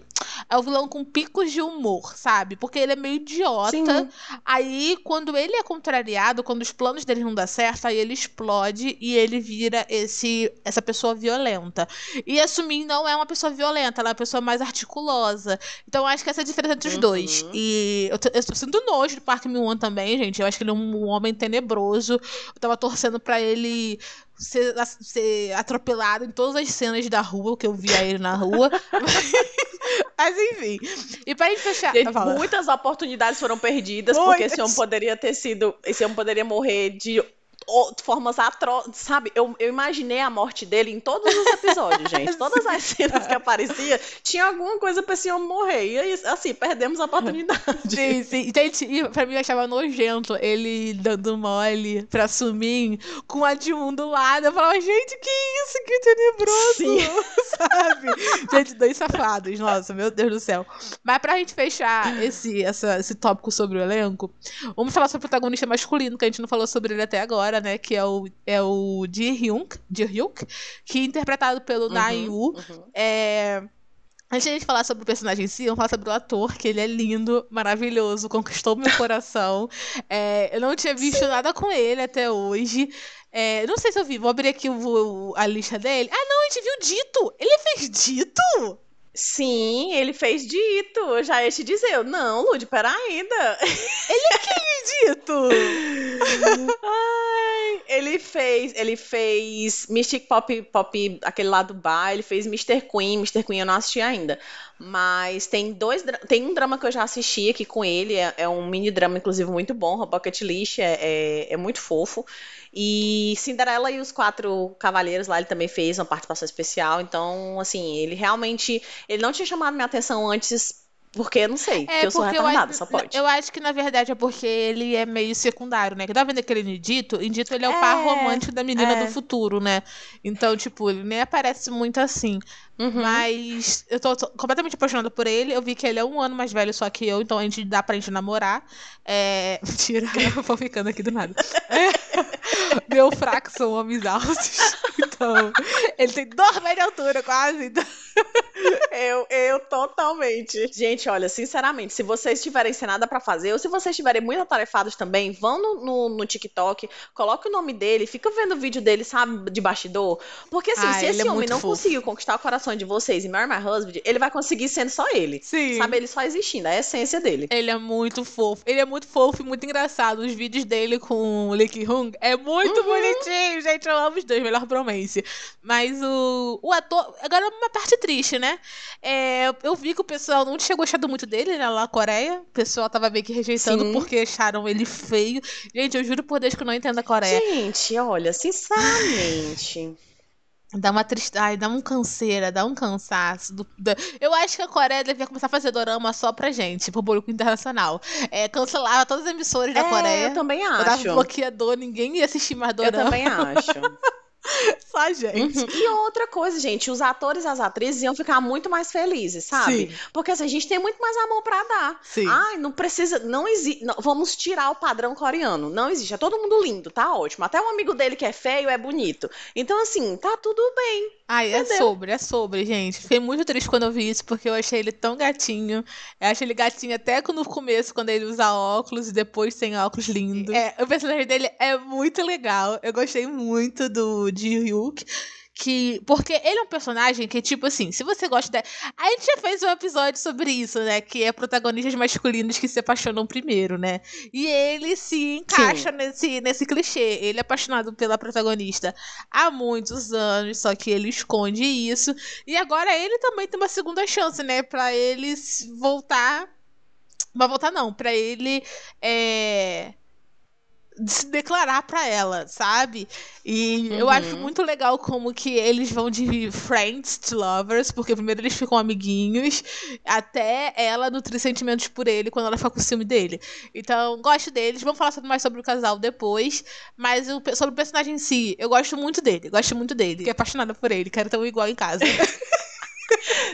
é um vilão com picos de humor, sabe? Porque ele é meio idiota. Sim. Aí, quando ele é contrariado, quando os planos dele não dão certo, aí ele explode e ele vira esse essa pessoa violenta. E a Sumin não é uma pessoa violenta, ela é uma pessoa mais articulosa. Então, eu acho que essa é a diferença entre os Uhum. dois. E eu, tô- eu tô sinto nojo do Park Min-won também, gente. Eu acho que ele é um homem tenebroso. Eu tava torcendo pra ele ser, ser atropelado em todas as cenas da rua, que eu via ele na rua. Mas enfim. E pra gente fechar. Gente, muitas oportunidades foram perdidas, porque esse Muitas. homem poderia ter sido. Esse homem poderia morrer de formas atrozes. Sabe? Eu, eu imaginei a morte dele em todos os episódios, gente. Todas as cenas que aparecia, tinha alguma coisa pra esse homem morrer. E aí, assim, perdemos a oportunidade. Sim, sim. Gente, e pra mim eu achava nojento ele dando mole pra Sumin com a Jun do lado. Eu falava, gente, que isso? Que tenebroso! Sim. Sabe? Gente, dois safados. Nossa, meu Deus do céu. Mas pra gente fechar esse, essa- esse tópico sobre o elenco, vamos falar sobre o protagonista masculino, que a gente não falou sobre ele até agora, né? Que é o, é o Ji Hyuk, Ji Hyuk, que é interpretado pelo Uhum, Yu. uhum. É... Antes de a gente falar sobre o personagem em si, vamos falar sobre o ator, que ele é lindo, maravilhoso, conquistou meu coração. É, eu não tinha visto nada com ele até hoje. É, não sei se eu vi, vou abrir aqui o- o- a lista dele. Ah, não, a gente viu Dito! Ele fez Dito? Sim, ele fez dito. Eu já ia te dizer. Eu, não, Lud, pera ainda. Dito! Ai, ele fez, ele fez Mystic Pop, Pop, aquele lá do bar, ele fez Mr. Queen, Mr. Queen eu não assisti ainda. Mas tem dois, tem um drama que eu já assisti aqui com ele, é, é um mini drama, inclusive, muito bom, o Bucket List, é, é, é muito fofo. E Cinderela e os Quatro Cavaleiros lá, ele também fez uma participação especial, então, assim, ele realmente, ele não tinha chamado minha atenção antes, porque, eu não sei, porque eu sou retardada, só pode. eu acho que na verdade é porque ele é meio secundário, né? Que dá vendo aquele em Dito, em Dito ele é o par É, romântico da menina é. do futuro, né? Então, tipo, ele nem aparece muito assim. Uhum. Mas eu tô, tô completamente apaixonada por ele. Eu vi que ele é um ano mais velho só que eu, então a gente dá pra gente namorar. É... Mentira, eu vou ficando aqui do nada. É. Meu fraco são homens altos. Então, ele tem dois metros de altura, quase. Então... Eu, eu totalmente. Gente, olha, sinceramente, se vocês tiverem sem nada pra fazer, ou se vocês estiverem muito atarefados também, vão no, no, no TikTok, coloque o nome dele, fica vendo o vídeo dele, sabe, de bastidor. Porque assim, Ah, se esse é homem não fofo. conseguiu conquistar o coração de vocês e Marry My Husband, ele vai conseguir sendo só ele. Sim. Sabe, ele só existindo, a essência dele. Ele é muito fofo. Ele é muito fofo e muito engraçado. Os vídeos dele com o Lee Ki-hung é muito Uhum. bonitinho, gente. Eu amo os dois, melhor bromance. Mas o, o ator. Agora, uma parte triste, né? É, eu vi que o pessoal não tinha gostado muito dele, né? Lá na Coreia. O pessoal tava meio que rejeitando Sim. porque acharam ele feio. Gente, eu juro por Deus que eu não entendo a Coreia. Gente, olha, sinceramente. Dá uma tristeza, ai, dá um canseira, dá um cansaço. do- da- Eu acho que a Coreia devia começar a fazer dorama só pra gente, pro público internacional. É, cancelava todas as emissoras da É, Coreia. eu também Eu dava acho. bloqueador, ninguém ia assistir mais Eu dorama. também acho. Só gente. Uhum. E outra coisa, gente, os atores e as atrizes iam ficar muito mais felizes, sabe? Sim. Porque assim, a gente tem muito mais amor pra dar. Sim. Ai, não precisa, não existe, vamos tirar o padrão coreano. Não existe, é todo mundo lindo, tá ótimo. Até o amigo dele que é feio é bonito. Então assim, tá tudo bem. Ai, é Entendeu? sobre, é sobre, gente. Fiquei muito triste quando eu vi isso, porque eu achei ele tão gatinho. Eu achei ele gatinho até no começo, quando ele usa óculos, e depois sem óculos lindo. É, o personagem dele é muito legal. Eu gostei muito do de Hyuk. Que, porque ele é um personagem que, tipo assim, se você gosta da. A gente já fez um episódio sobre isso, né? Que é protagonistas masculinos que se apaixonam primeiro, né? E ele se encaixa nesse, nesse clichê. Ele é apaixonado pela protagonista há muitos anos, só que ele esconde isso. E agora ele também tem uma segunda chance, né? Pra ele voltar. Mas voltar não, pra ele é, se declarar pra ela, sabe? E eu Uhum. acho muito legal como que eles vão de friends to lovers, porque primeiro eles ficam amiguinhos, até ela nutrir sentimentos por ele quando ela fica com ciúme dele. Então, gosto deles. Vamos falar mais sobre o casal depois. Mas o sobre o personagem em si, eu gosto muito dele. Gosto muito dele. Fiquei apaixonada por ele. Quero ter um igual em casa.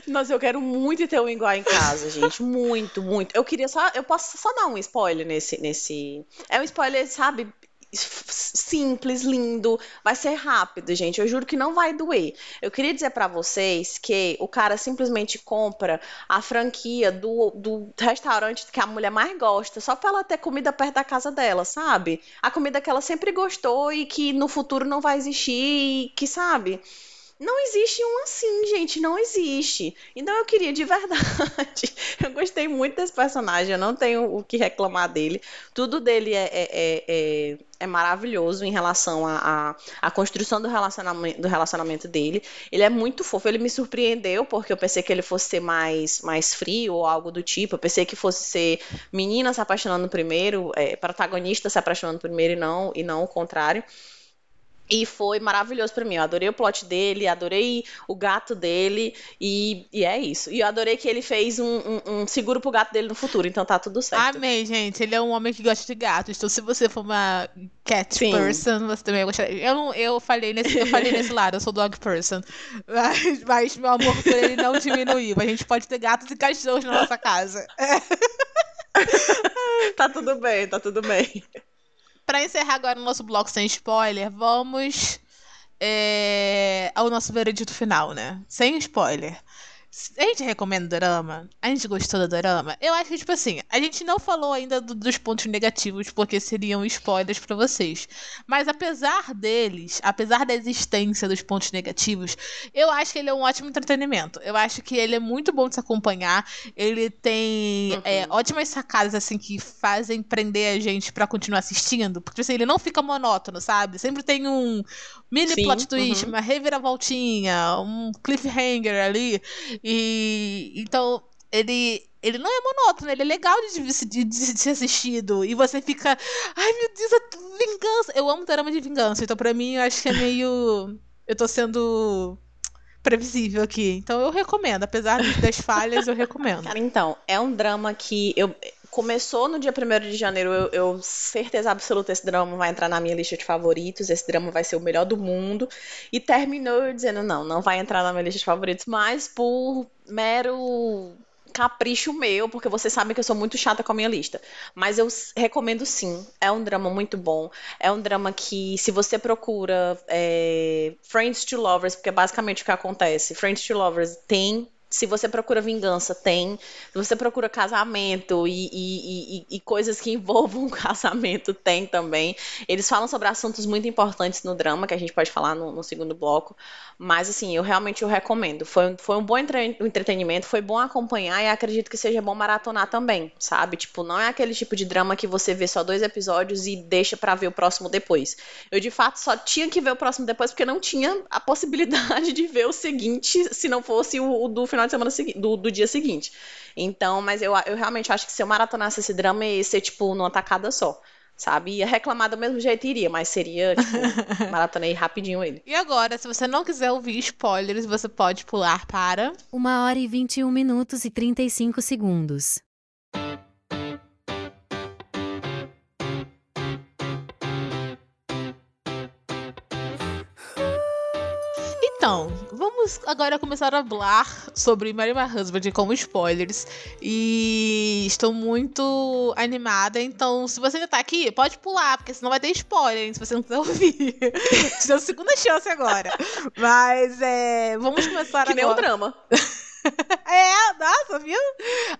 Nossa, eu quero muito ter um igual em casa, gente. Muito, muito. Eu queria só. Eu posso só dar um spoiler nesse. nesse... É um spoiler, sabe? Simples, lindo, vai ser rápido, gente. Eu juro que não vai doer. Eu queria dizer pra vocês que o cara simplesmente compra a franquia do, do restaurante que a mulher mais gosta, só pra ela ter comida perto da casa dela, sabe? A comida que ela sempre gostou e que no futuro não vai existir, e que, sabe? Não existe um assim, gente, não existe. Então eu queria de verdade. Eu gostei muito desse personagem, eu não tenho o que reclamar dele. Tudo dele é, é, é, é- é maravilhoso em relação à à- à construção do relacionamento, do relacionamento dele. Ele é muito fofo, ele me surpreendeu, porque eu pensei que ele fosse ser mais, mais frio ou algo do tipo. Eu pensei que fosse ser menina se apaixonando primeiro, é, protagonista se apaixonando primeiro e não, e não o contrário. E foi maravilhoso pra mim. Eu adorei o plot dele, adorei o gato dele, e, e é isso. E eu adorei que ele fez um, um- um seguro pro gato dele no futuro, então tá tudo certo. Amei, gente. Ele é um homem que gosta de gatos. Então, se você for uma cat Sim. person, você também vai gostar. Eu, não, eu, falei nesse, eu falei nesse lado, eu sou dog person. Mas, mas meu amor por ele não diminuiu. A gente pode ter gatos e cachorros na nossa casa. Tá tudo bem, tá tudo bem. Pra encerrar agora o nosso bloco sem spoiler, vamos é, ao nosso veredito final, né? Sem spoiler. A gente recomenda o dorama? A gente gostou do dorama? Eu acho que, tipo assim, a gente não falou ainda do- dos pontos negativos, porque seriam spoilers pra vocês. Mas apesar deles, apesar da existência dos pontos negativos, eu acho que ele é um ótimo entretenimento. Eu acho que ele é muito bom de se acompanhar. Ele tem Uhum. é, ótimas sacadas, assim, que fazem prender a gente pra continuar assistindo. Porque, assim, ele não fica monótono, sabe? Sempre tem um mini Sim, plot twist, uhum. uma reviravoltinha, um cliffhanger ali. E então ele ele não é monótono, ele é legal de, de, de- ser assistido. E você fica, ai meu Deus, a vingança. Eu amo drama de vingança, então pra mim eu acho que é meio eu tô sendo previsível aqui. Então eu recomendo, apesar das falhas, eu recomendo. Cara, então, é um drama que eu começou no dia 1 de janeiro, eu, eu certeza absoluta esse drama vai entrar na minha lista de favoritos, esse drama vai ser o melhor do mundo, e terminou dizendo, não, não vai entrar na minha lista de favoritos, mas por mero capricho meu, porque vocês sabem que eu sou muito chata com a minha lista. Mas eu recomendo sim. É um drama muito bom. É um drama que, se você procura é, Friends to Lovers, porque é basicamente o que acontece. Friends to Lovers tem. Se você procura vingança, tem. Se você procura casamento e, e- e- e coisas que envolvam casamento, tem também. Eles falam sobre assuntos muito importantes no drama, que a gente pode falar no, no segundo bloco. Mas, assim, eu realmente o recomendo. Foi, foi um bom entre- entretenimento, foi bom acompanhar e acredito que seja bom maratonar também, sabe? Tipo, não é aquele tipo de drama que você vê só dois episódios e deixa pra ver o próximo depois. Eu, de fato, só tinha que ver o próximo depois porque não tinha a possibilidade de ver o seguinte se não fosse o, o do final de semana seguinte, do, do dia seguinte. Então, mas eu, eu realmente acho que se eu maratonasse esse drama ia ser, tipo, numa tacada só. Sabe? Ia reclamar do mesmo jeito, iria, mas seria, tipo, maratonei rapidinho ele. E agora, se você não quiser ouvir spoilers, você pode pular para. Uma hora e 21 minutos e 35 segundos. Então, vamos agora começar a falar sobre Mary My Husband com spoilers. E estou muito animada, então se você ainda tá aqui, pode pular, porque senão vai ter spoiler, hein, se você não quiser ouvir. Te deu segunda chance agora. Mas é. Vamos começar Que agora. nem um drama. É, nossa, viu?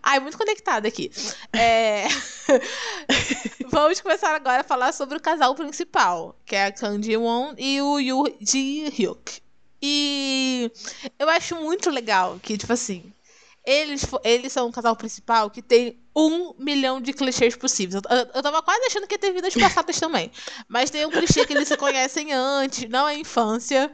Ai, muito conectada aqui. É... Vamos começar agora a falar sobre o casal principal, que é a Kang Ji-won e o Yoo Ji-hyuk. E eu acho muito legal que, tipo assim, eles, eles são um casal principal que tem um milhão de clichês possíveis. Eu, eu, eu tava quase achando que ia ter vidas passadas também. Mas tem um clichê que eles se conhecem antes, não é infância,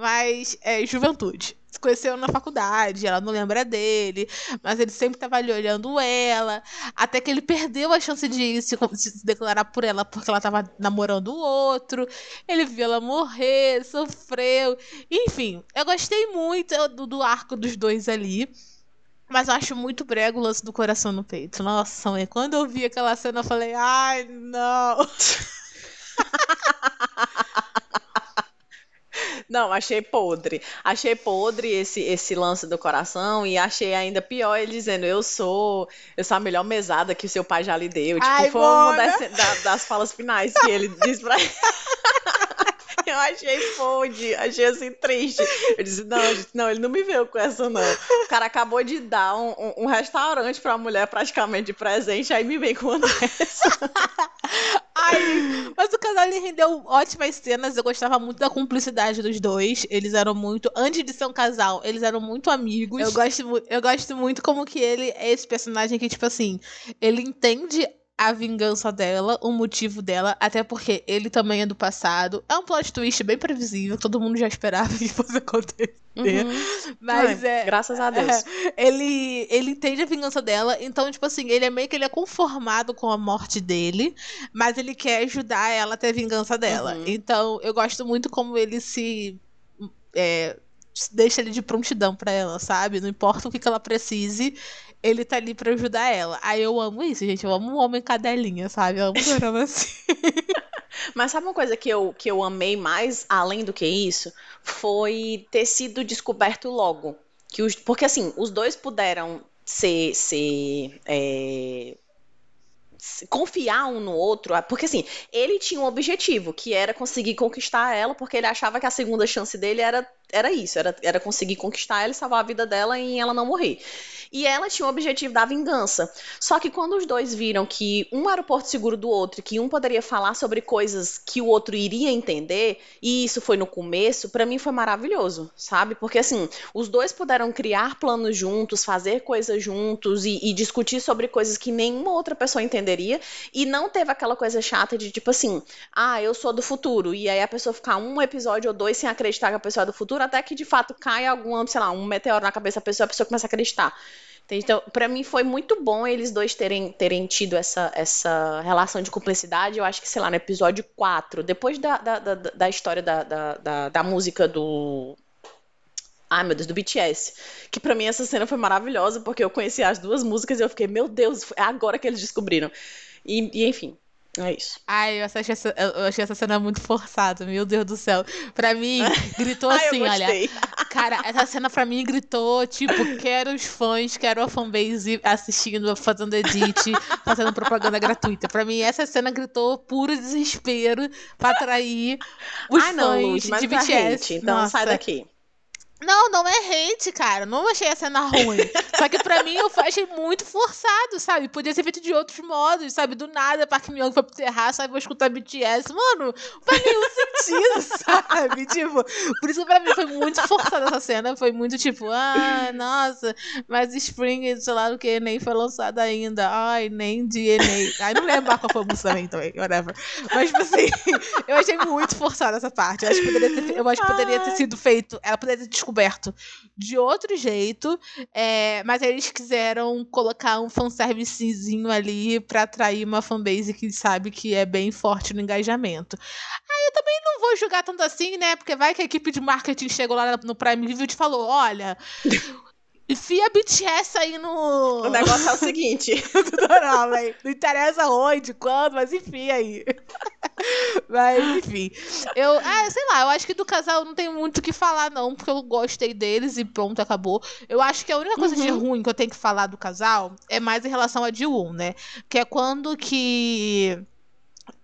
mas é juventude. Se conheceram na faculdade, ela não lembra dele, mas ele sempre tava ali olhando ela, até que ele perdeu a chance de se, de se declarar por ela porque ela tava namorando o outro. Ele viu ela morrer, sofreu. Enfim, eu gostei muito do, do arco dos dois ali. Mas eu acho muito brego o lance do coração no peito. Nossa, mãe, quando eu vi aquela cena, eu falei, ai, não. Não, achei podre. Achei podre esse, esse lance do coração e achei ainda pior ele dizendo: Eu sou, eu sou a melhor mesada que o seu pai já lhe deu. Tipo, Ai, foi uma das, da- das falas finais que ele diz pra Eu achei podre, achei assim triste. Eu disse: Não, gente, não, ele não me veio com essa, não. O cara acabou de dar um, um- um restaurante pra mulher praticamente de presente, aí me vem com uma dessa. Ai, mas o casal ele rendeu ótimas cenas. Eu gostava muito da cumplicidade dos dois. Eles eram muito. Antes de ser um casal, eles eram muito amigos. Eu gosto, eu gosto muito como que ele é esse personagem que, tipo assim, ele entende a vingança dela, o motivo dela, até porque ele também é do passado. É um plot twist bem previsível, todo mundo já esperava que fosse acontecer. Uhum. Mas Ai, é. Graças a Deus. ele, ele entende a vingança dela, então, tipo assim, ele é meio que ele é conformado com a morte dele, mas ele quer ajudar ela a ter a vingança dela. Uhum. Então, eu gosto muito como ele se. é, deixa ele de prontidão pra ela, sabe? Não importa o que, que ela precise, ele tá ali pra ajudar ela. Aí eu amo isso, gente. Eu amo um homem cadelinha, sabe? Eu amo drama assim. Mas sabe uma coisa que eu, que eu amei mais, além do que isso? Foi ter sido descoberto logo. Que os, porque assim, os dois puderam ser, ser é, confiar um no outro, porque assim, ele tinha um objetivo, que era conseguir conquistar ela, porque ele achava que a segunda chance dele era, era isso, era, era conseguir conquistar ela e salvar a vida dela e ela não morrer. E ela tinha o objetivo da vingança. Só que quando os dois viram que um era o porto seguro do outro, que um poderia falar sobre coisas que o outro iria entender, e isso foi no começo, pra mim foi maravilhoso, sabe? Porque assim, os dois puderam criar planos juntos, fazer coisas juntos e, e discutir sobre coisas que nenhuma outra pessoa entenderia, e não teve aquela coisa chata de tipo assim, ah, eu sou do futuro, e aí a pessoa ficar um episódio ou dois sem acreditar que a pessoa é do futuro, até que de fato cai algum, sei lá, um meteoro na cabeça da pessoa, a pessoa começa a acreditar. Então, pra mim foi muito bom eles dois terem, terem tido essa, essa relação de cumplicidade. Eu acho que, sei lá, no episódio 4, depois da, da, da, da história da, da, da, da música do. Ai, meu Deus, do BTS. Que pra mim essa cena foi maravilhosa, porque eu conheci as duas músicas e eu fiquei, meu Deus, é agora que eles descobriram. E, e, enfim, é isso. Ai, eu achei, essa, eu achei essa cena muito forçada, meu Deus do céu. Pra mim, gritou Ai, assim, eu olha. Cara, essa cena pra mim gritou, tipo, quero os fãs, quero a fanbase assistindo, fazendo edit, fazendo propaganda gratuita. Pra mim, essa cena gritou puro desespero pra atrair os Ai, não, fãs Luz, mas de tá BTS. hate, então Nossa. sai daqui. Não, não é hate, cara. Não achei a cena ruim. Só que pra mim eu achei muito forçado, sabe? Podia ser feito de outros modos, sabe? Do nada, Park Myung foi pro terraço, aí vou escutar BTS. Mano, faz nenhum sentido, sabe? Tipo, por isso que pra mim foi muito forçada essa cena. Foi muito tipo, ah, nossa, mas Spring, sei lá o que, nem foi lançada ainda. Ai, nem DNA. Ai, não lembro qual foi a música também, também, whatever. Mas, tipo assim, eu achei muito forçada essa parte. Eu acho que poderia ter, eu acho que poderia ter sido feito, ela poderia ter descoberto de outro jeito, é, mas eles quiseram colocar um fanservicezinho ali pra atrair uma fanbase que sabe que é bem forte no engajamento. Aí eu também não vou julgar tanto assim, né? Porque vai que a equipe de marketing chegou lá no Prime Video e te falou: olha. Enfia BTS aí no. O negócio é o seguinte. Não, não, véi. Não interessa onde, quando, mas enfia aí. Mas, enfim. Eu, ah, sei lá, eu acho que do casal não tem muito o que falar, não, porque eu gostei deles e pronto, acabou. Eu acho que a única coisa Uhum. de ruim que eu tenho que falar do casal é mais em relação a Ji-Woon, né? Que é quando que.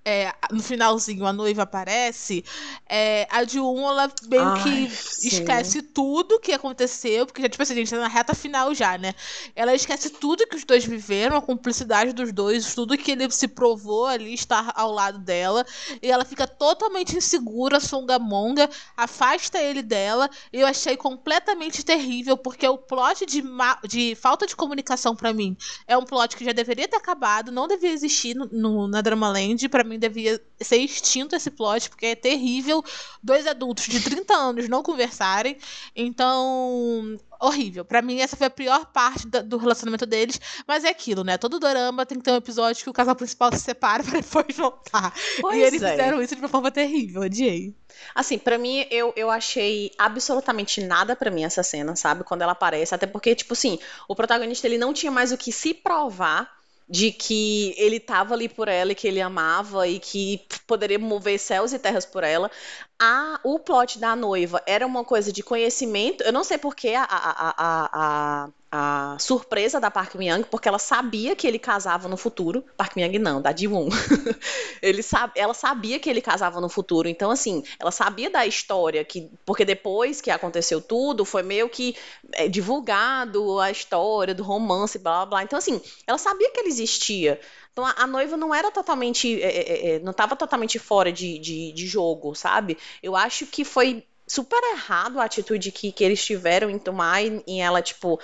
É, no finalzinho a noiva aparece, é, a Ji-Woon, ela meio Ai, que sim. esquece tudo que aconteceu, porque, tipo assim, a gente tá na reta final já, né? Ela esquece tudo que os dois viveram, a cumplicidade dos dois, tudo que ele se provou ali estar ao lado dela, e ela fica totalmente insegura, songamonga, afasta ele dela, e eu achei completamente terrível, porque o plot de, de falta de comunicação pra mim é um plot que já deveria ter acabado, não devia existir no, no- na Dramaland, pra mim devia ser extinto esse plot, porque é terrível dois adultos de 30 anos não conversarem. Então, horrível. Pra mim, essa foi a pior parte do relacionamento deles. Mas é aquilo, né? Todo dorama tem que ter um episódio que o casal principal se separa pra depois voltar. Pois e eles é. fizeram isso de uma forma terrível, odiei. Assim, pra mim, eu, eu achei absolutamente nada pra mim essa cena, sabe? Quando ela aparece. Até porque, tipo assim, o protagonista ele não tinha mais o que se provar de que ele tava ali por ela e que ele amava e que poderia mover céus e terras por ela. A, o plot da noiva era uma coisa de conhecimento. Eu não sei porque a, a, a, a, a, surpresa da Park Myung, porque ela sabia que ele casava no futuro. Park Myung não, da Ji-Woon. ele sabe, ela sabia que ele casava no futuro. Então, assim, ela sabia da história, que, porque depois que aconteceu tudo, foi meio que é, divulgado a história do romance, blá blá blá. Então, assim, ela sabia que ele existia. Então a, a noiva não era totalmente. é, é, é, não estava totalmente fora de, de, de jogo, sabe? Eu acho que foi super errado a atitude que, que eles tiveram em tomar em ela, tipo.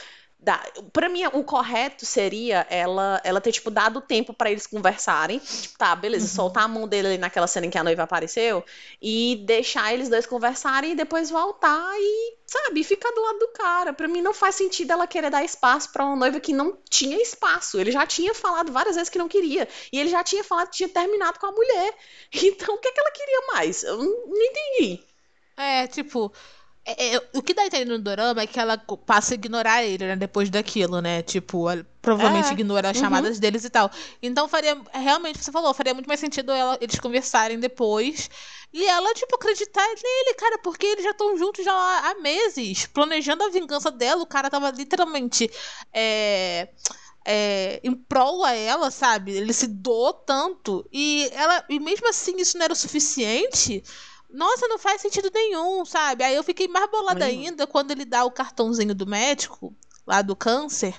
Dar, pra mim, o correto seria ela, ela ter, tipo, dado tempo pra eles conversarem. Tipo, tá, beleza, soltar a mão dele naquela cena em que a noiva apareceu e deixar eles dois conversarem e depois voltar e, sabe, ficar do lado do cara. Pra mim não faz sentido ela querer dar espaço pra uma noiva que não tinha espaço. Ele já tinha falado várias vezes que não queria. E ele já tinha falado que tinha terminado com a mulher. Então o que, é que ela queria mais? Eu não entendi. É, tipo. É- é, o que dá a entender no dorama é que ela passa a ignorar ele, né? Depois daquilo, né? Tipo, ela provavelmente É, ignora as uhum. chamadas deles e tal. Então faria. Realmente, você falou, faria muito mais sentido ela- eles conversarem depois. E ela, tipo, acreditar nele, cara, porque eles já estão juntos já há meses, planejando a vingança dela. O cara tava literalmente. É, é, em prol a ela, sabe? Ele se doou tanto. E ela. E mesmo assim, isso não era o suficiente. Nossa, não faz sentido nenhum, sabe? Aí eu fiquei mais bolada ainda quando ele dá o cartãozinho do médico, lá do câncer,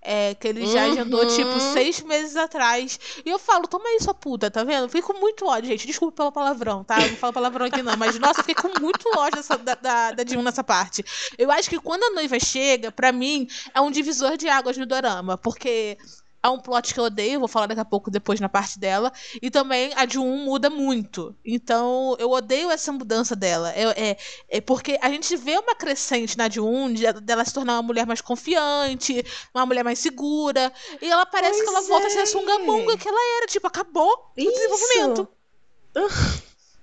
é, que ele já Uhum. agendou, tipo, seis meses atrás. E eu falo, toma aí sua puta, tá vendo? Com muito ódio, gente. Desculpa pelo palavrão, tá? Eu não falo palavrão aqui não, mas nossa, eu fiquei com muito ódio dessa, da, da, da Dilma nessa parte. Eu acho que quando a noiva chega, pra mim, é um divisor de águas no dorama, porque é um plot que eu odeio, vou falar daqui a pouco depois na parte dela. E também a de um muda muito. Então, eu odeio essa mudança dela. É, é, é porque a gente vê uma crescente na de um, de- dela se tornar uma mulher mais confiante, uma mulher mais segura. E ela parece que ela Pois volta a ser é. a sungamonga que ela era. Tipo, acabou o desenvolvimento.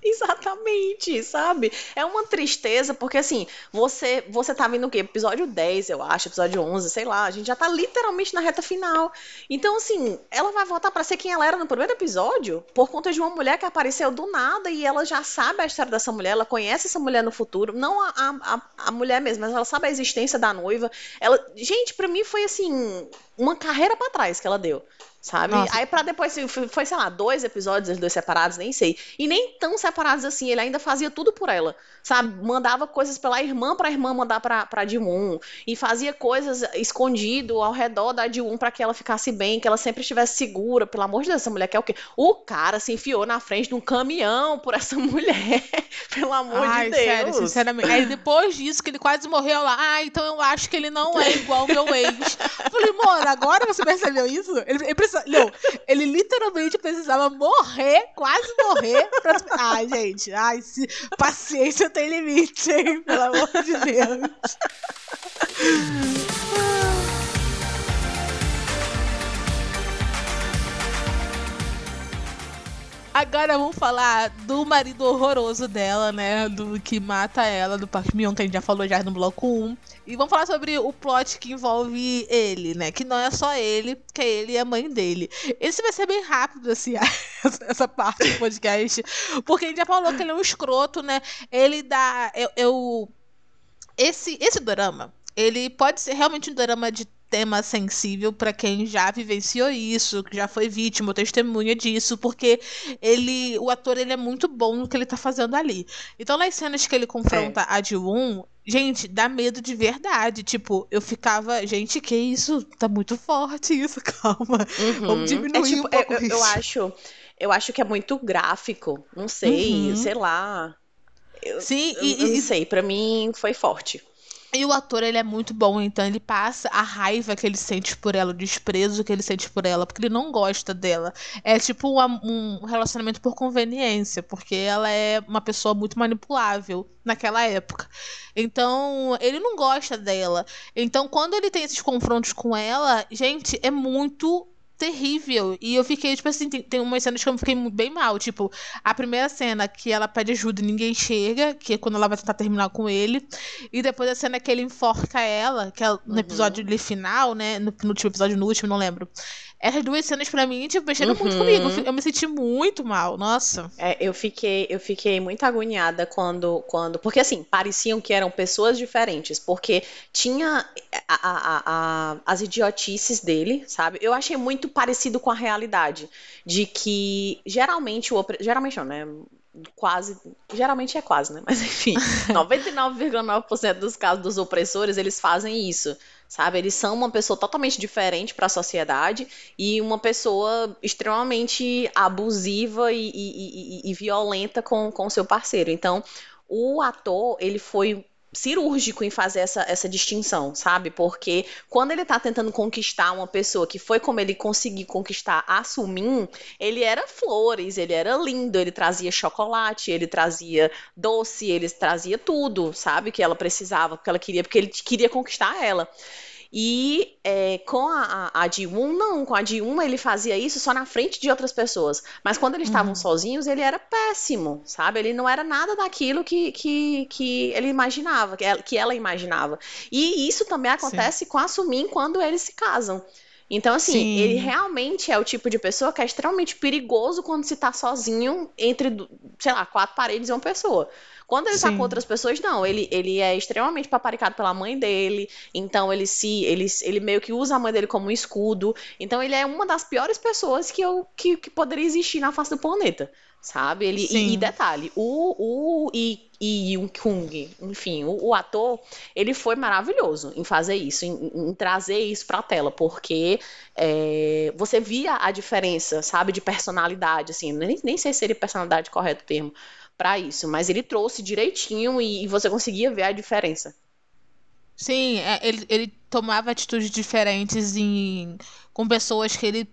Exatamente, sabe? É uma tristeza, porque assim, você você tá vendo o quê? Episódio 10, eu acho, episódio 11, sei lá, a gente já tá literalmente na reta final. Então, assim, ela vai voltar pra ser quem ela era no primeiro episódio, por conta de uma mulher que apareceu do nada e ela já sabe a história dessa mulher, ela conhece essa mulher no futuro, não a, a, a, mulher mesmo, mas ela sabe a existência da noiva. Ela, gente, pra mim foi assim, uma carreira pra trás que ela deu. Sabe? Nossa. Aí pra depois foi, sei lá, dois episódios, os dois separados, nem sei. E nem tão separados assim, ele ainda fazia tudo por ela. Sabe? Mandava coisas pela irmã pra irmã mandar pra, pra Dimon. E fazia coisas escondido ao redor da Dimon pra que ela ficasse bem, que ela sempre estivesse segura. Pelo amor de Deus, essa mulher quer o quê? O cara se enfiou na frente de um caminhão por essa mulher. Pelo amor Ai, de Deus. sério, sinceramente. Aí depois disso que ele quase morreu lá, ah, então eu acho que ele não é igual ao meu ex. Eu falei, mano, agora você percebeu isso? Ele, ele, precisa, não, ele literalmente precisava morrer, quase morrer. Pra... Ai, gente, ai, se... paciência tem limite, hein? Pelo amor de Deus. Agora vamos falar do marido horroroso dela, né? Do que mata ela, do Park Myung, que a gente já falou já no bloco 1. E vamos falar sobre o plot que envolve ele, né? Que não é só ele, que é ele e a mãe dele. Esse vai ser bem rápido, assim, essa parte do podcast. Porque a gente já falou que ele é um escroto, né? Ele dá. Eu. eu esse, esse drama, ele pode ser realmente um drama de tema sensível para quem já vivenciou isso, que já foi vítima ou testemunha disso, porque ele, o ator, ele é muito bom no que ele tá fazendo ali. Então, nas cenas que ele confronta é. a Ji-Woon, gente, dá medo de verdade. Tipo, eu ficava, gente, que isso? Tá muito forte isso, calma. Uhum. Vamos diminuir é, tipo, um pouco eu, isso. Eu acho, eu acho que é muito gráfico. Não sei, uhum. sei lá. Eu, Sim, eu, e, eu não sei, para mim foi forte. E o ator, ele é muito bom, então ele passa a raiva que ele sente por ela, o desprezo que ele sente por ela, porque ele não gosta dela. É tipo um, um relacionamento por conveniência, porque ela é uma pessoa muito manipulável naquela época. Então, ele não gosta dela. Então, quando ele tem esses confrontos com ela, gente, é muito terrível. E eu fiquei, tipo assim, tem, tem umas cenas que eu fiquei bem mal. Tipo, a primeira cena que ela pede ajuda e ninguém chega, que é quando ela vai tentar terminar com ele. E depois a cena que ele enforca ela, que é no uhum. episódio final, né? No, no último episódio, no último, não lembro. Essas duas cenas pra mim, tipo, mexeram uhum. muito comigo. Eu me senti muito mal, nossa. É, eu fiquei, eu fiquei muito agoniada quando, quando. Porque assim, pareciam que eram pessoas diferentes. Porque tinha a, a, a, as idiotices dele, sabe? Eu achei muito parecido com a realidade. De que geralmente o. Geralmente não, né? quase, geralmente é quase, né? Mas enfim, 99,9% dos casos dos opressores, eles fazem isso sabe? Eles são uma pessoa totalmente diferente para a sociedade e uma pessoa extremamente abusiva e, e, e, e violenta com o seu parceiro. Então, o ator, ele foi cirúrgico em fazer essa, essa distinção, sabe? Porque quando ele tá tentando conquistar uma pessoa que foi como ele conseguiu conquistar a Sumin, ele era flores, ele era lindo, ele trazia chocolate, ele trazia doce, ele trazia tudo, sabe? Que ela precisava, porque ela queria, porque ele queria conquistar ela. E é, com a, a, a D1, não, com a D1 ele fazia isso só na frente de outras pessoas. Mas quando eles estavam uhum. sozinhos, ele era péssimo, sabe? Ele não era nada daquilo que, que, que ele imaginava, que ela, que ela imaginava. E isso também acontece Sim. com a Sumin quando eles se casam. Então, assim, Sim. ele realmente é o tipo de pessoa que é extremamente perigoso quando se tá sozinho entre, sei lá, quatro paredes e uma pessoa. Quando ele Sim. tá com outras pessoas, não. Ele, ele é extremamente paparicado pela mãe dele. Então ele se. Ele, ele meio que usa a mãe dele como um escudo. Então ele é uma das piores pessoas que, eu, que, que poderia existir na face do planeta. Sabe? Ele, e, e, detalhe, o, o e Yoon Kung, enfim, o, o, ator, ele foi maravilhoso em fazer isso, em, em trazer isso pra tela, porque é, você via a diferença, sabe, de personalidade, assim, nem, nem sei se seria personalidade correto o termo, para isso, mas ele trouxe direitinho e, e, você conseguia ver a diferença. Sim, é, ele, ele tomava atitudes diferentes em, com pessoas que ele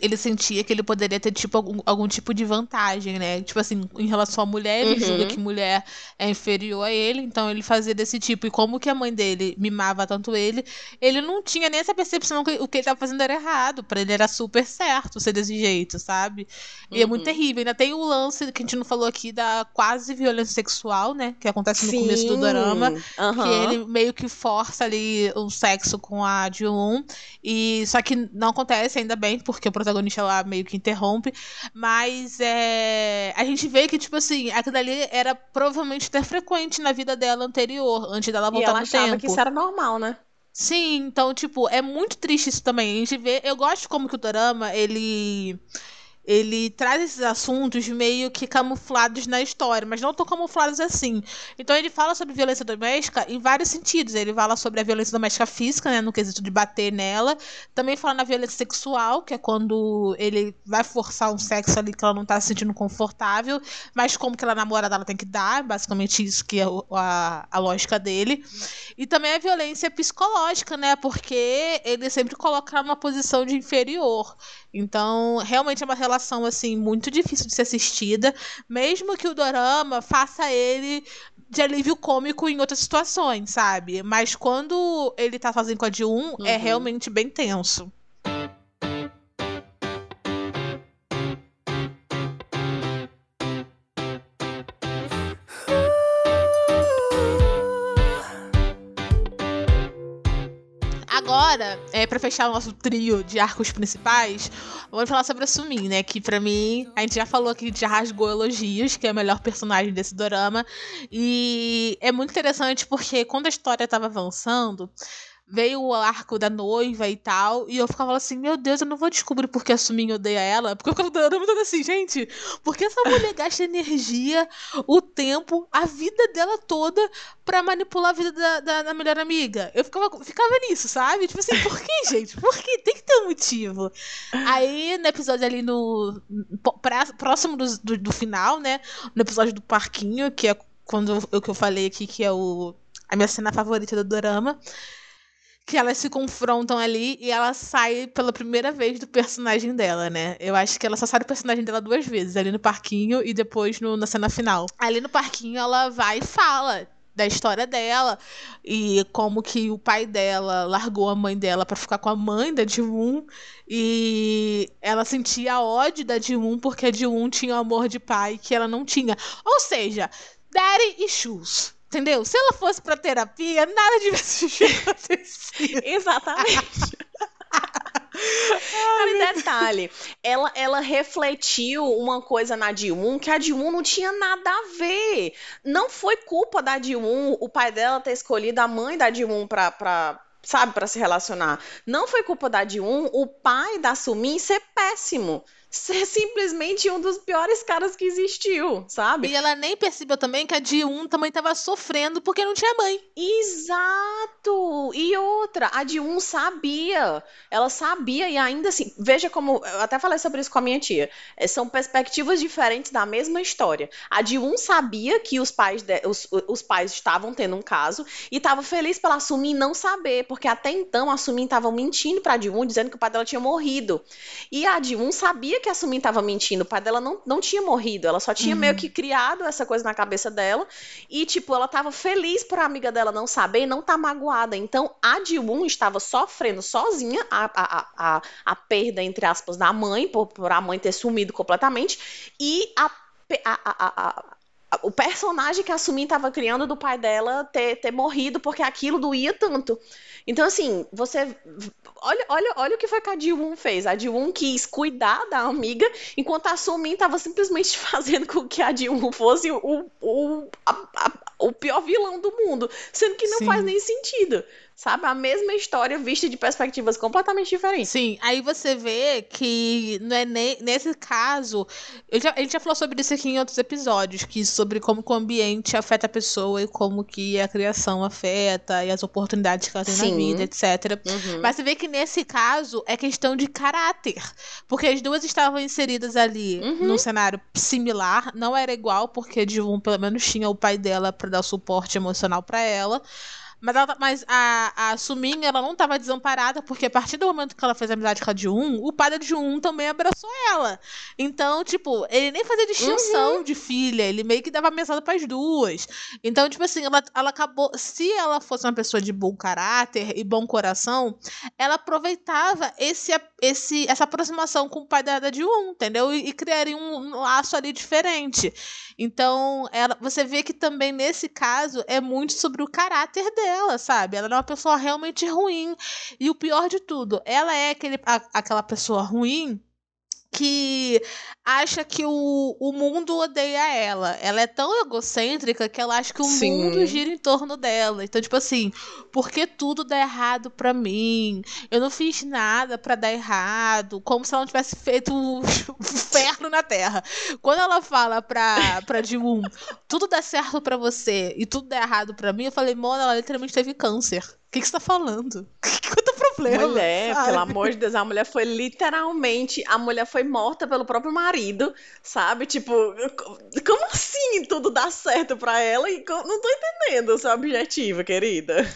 ele sentia que ele poderia ter tipo algum, algum, tipo de vantagem, né? Tipo assim, em relação à mulher, ele uhum. julga que mulher é inferior a ele, então ele fazia desse tipo. E como que a mãe dele mimava tanto ele, ele não tinha nem essa percepção que o que ele estava fazendo era errado. Para ele era super certo ser desse jeito, sabe? E uhum. é muito uhum. terrível. Ainda tem o lance que a gente não falou aqui da quase violência sexual, né? Que acontece no Sim. começo do drama. Uhum. Que ele meio que força ali o sexo com a Jun. E só que não acontece ainda bem, porque o protagonista lá meio que interrompe. Mas é, a gente vê que, tipo assim, aquilo ali era provavelmente até frequente na vida dela anterior, antes dela voltar e ela no achava tempo. que isso era normal, né? Sim, então, tipo, é muito triste isso também. A gente vê. Eu gosto como que o drama, ele ele traz esses assuntos meio que camuflados na história, mas não tão camuflados assim. Então ele fala sobre violência doméstica em vários sentidos. Ele fala sobre a violência doméstica física, né, no quesito de bater nela. Também fala na violência sexual, que é quando ele vai forçar um sexo ali que ela não tá se sentindo confortável, mas como que ela namora dela tem que dar, basicamente isso que é a, a lógica dele. E também a violência psicológica, né, porque ele sempre coloca ela numa posição de inferior. Então, realmente é uma relação assim muito difícil de ser assistida, mesmo que o dorama faça ele de alívio cômico em outras situações, sabe? Mas quando ele tá fazendo com a de um, é uhum. é realmente bem tenso. É, pra fechar o nosso trio de arcos principais, vamos falar sobre a Sumin, né? Que pra mim, a gente já falou aqui, já rasgou elogios, que é a melhor personagem desse dorama. E é muito interessante porque quando a história tava avançando, veio o arco da noiva e tal, e eu ficava assim, meu Deus, eu não vou descobrir porque a Sumin odeia ela, porque eu ficava dando assim, gente, porque essa mulher gasta energia, o tempo, a vida dela toda pra manipular a vida da, da, da melhor amiga? Eu ficava, ficava nisso, sabe? Tipo assim, por que, gente? Por que? Tem que ter um motivo. Aí, no episódio ali no... Pra, próximo do, do, do final, né, no episódio do parquinho, que é quando o que eu falei aqui, que é o a minha cena favorita do dorama, que elas se confrontam ali e ela sai pela primeira vez do personagem dela, né? Eu acho que ela só sai do personagem dela duas vezes, ali no parquinho e depois no, na cena final. Ali no parquinho ela vai e fala da história dela e como que o pai dela largou a mãe dela para ficar com a mãe da Jiwoon e ela sentia ódio da Jiwoon porque a Jiwoon tinha o amor de pai que ela não tinha. Ou seja, daddy issues. Entendeu? Se ela fosse pra terapia, nada acontecido. Exatamente. E detalhe, ela, ela refletiu uma coisa na Dilun que a Dilun não tinha nada a ver. Não foi culpa da Dilun o pai dela ter escolhido a mãe da Dilun pra, pra, sabe, para se relacionar. Não foi culpa da Dilun o pai da Sumin ser péssimo ser simplesmente um dos piores caras que existiu, sabe? E ela nem percebeu também que a Di-1 também tava sofrendo porque não tinha mãe. Exato! E outra, a Di-1 sabia. Ela sabia e ainda assim, veja como, eu até falei sobre isso com a minha tia, é, são perspectivas diferentes da mesma história. A Di-1 sabia que os pais, de, os, os pais estavam tendo um caso e estava feliz pela Sumin não saber, porque até então a Sumin estava mentindo pra Di-1, dizendo que o pai dela tinha morrido. E a Di-1 sabia sabia que a Sumin tava mentindo, o pai dela não, não tinha morrido, ela só tinha uhum. meio que criado essa coisa na cabeça dela, e tipo, ela tava feliz por a amiga dela não saber e não tá magoada, então a Ji-Woon estava sofrendo sozinha a, a, a, a perda, entre aspas, da mãe, por, por a mãe ter sumido completamente, e a, a, a, a o personagem que a Sumin estava criando do pai dela ter, ter morrido porque aquilo doía tanto. Então, assim, você. Olha, olha, olha o que foi que a Ji-Woon fez. A Ji-Woon quis cuidar da amiga, enquanto a Sumin estava simplesmente fazendo com que a Ji-Woon fosse o, o, a, a, o pior vilão do mundo. Sendo que não Sim. faz nem sentido sabe? A mesma história vista de perspectivas completamente diferentes. Sim, aí você vê que não é ne nesse caso. Já, a gente já falou sobre isso aqui em outros episódios, que sobre como o ambiente afeta a pessoa e como que a criação afeta e as oportunidades que ela tem Sim. na vida, etc. Uhum. Mas você vê que nesse caso é questão de caráter. Porque as duas estavam inseridas ali uhum. num cenário similar, não era igual, porque de um pelo menos tinha o pai dela para dar suporte emocional para ela. Mas, ela, tá, mas a, a Sumin, ela não estava desamparada, porque a partir do momento que ela fez amizade com a Jun, o pai da Jun também abraçou ela. Então, tipo, ele nem fazia distinção uhum. de filha, ele meio que dava mesada para as duas. Então, tipo assim, ela, ela acabou. Se ela fosse uma pessoa de bom caráter e bom coração, ela aproveitava esse, esse, essa aproximação com o pai da, da Jun, entendeu? E, e criaria um laço ali diferente. Então, ela, você vê que também nesse caso é muito sobre o caráter dela, sabe? Ela é uma pessoa realmente ruim. E o pior de tudo, ela é aquele, a, aquela pessoa ruim que acha que o, o mundo odeia ela. Ela é tão egocêntrica que ela acha que o Sim. mundo gira em torno dela. Então, tipo assim, por que tudo dá errado pra mim? Eu não fiz nada para dar errado. Como se ela não tivesse feito um ferro na Terra. Quando ela fala pra, pra Jiwoon, tudo dá certo para você e tudo dá errado para mim, eu falei, mano, ela literalmente teve câncer. O que, que você tá falando? Qual é o problema? Mulher, sabe? pelo amor de Deus, a mulher foi literalmente. A mulher foi morta pelo próprio marido, sabe? Tipo, como assim tudo dá certo pra ela? E não tô entendendo o seu objetivo, querida.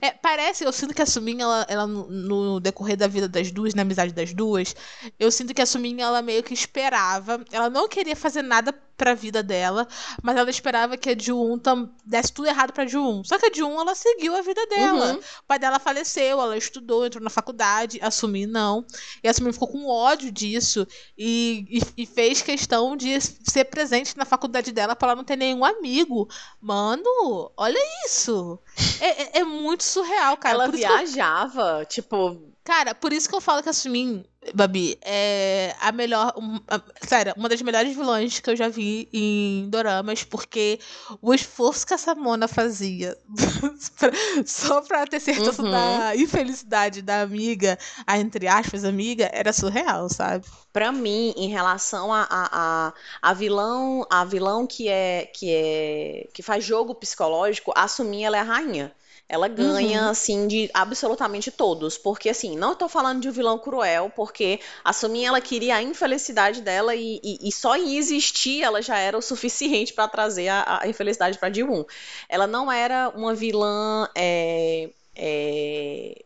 É, parece, eu sinto que a Sumin, ela, ela no, no, decorrer da vida das duas, na amizade das duas, eu sinto que a Sumin, ela meio que esperava, ela não queria fazer nada pra vida dela, mas ela esperava que a Ju-un desse tudo errado pra Ju-un. Só que a Ju-un, ela seguiu a vida dela. Uhum. O pai dela faleceu, ela estudou, entrou na faculdade, a Sumi não. E a Sumi ficou com ódio disso e, e, e fez questão de ser presente na faculdade dela pra ela não ter nenhum amigo. Mano, olha isso! É, é, é muito surreal, cara. ela que eu- viajava, tipo, Cara, por isso que eu falo que a Sumin, Babi, é a melhor. um- a- sério, uma das melhores vilãs que eu já vi em doramas, porque o esforço que essa Mona fazia só pra ter certeza Uhum. da infelicidade da amiga, a entre aspas, amiga, era surreal, sabe? Pra mim, em relação a, a, a, a vilão, a vilão que é que é que faz jogo psicológico, a Sumi ela é a rainha. Ela ganha, Uhum. assim, de absolutamente todos. Porque, assim, não tô falando de um vilão cruel, porque a ela queria a infelicidade dela e, e, e só em existir ela já era o suficiente pra trazer a, a infelicidade pra Ji-woon. Ela não era uma vilã é, é,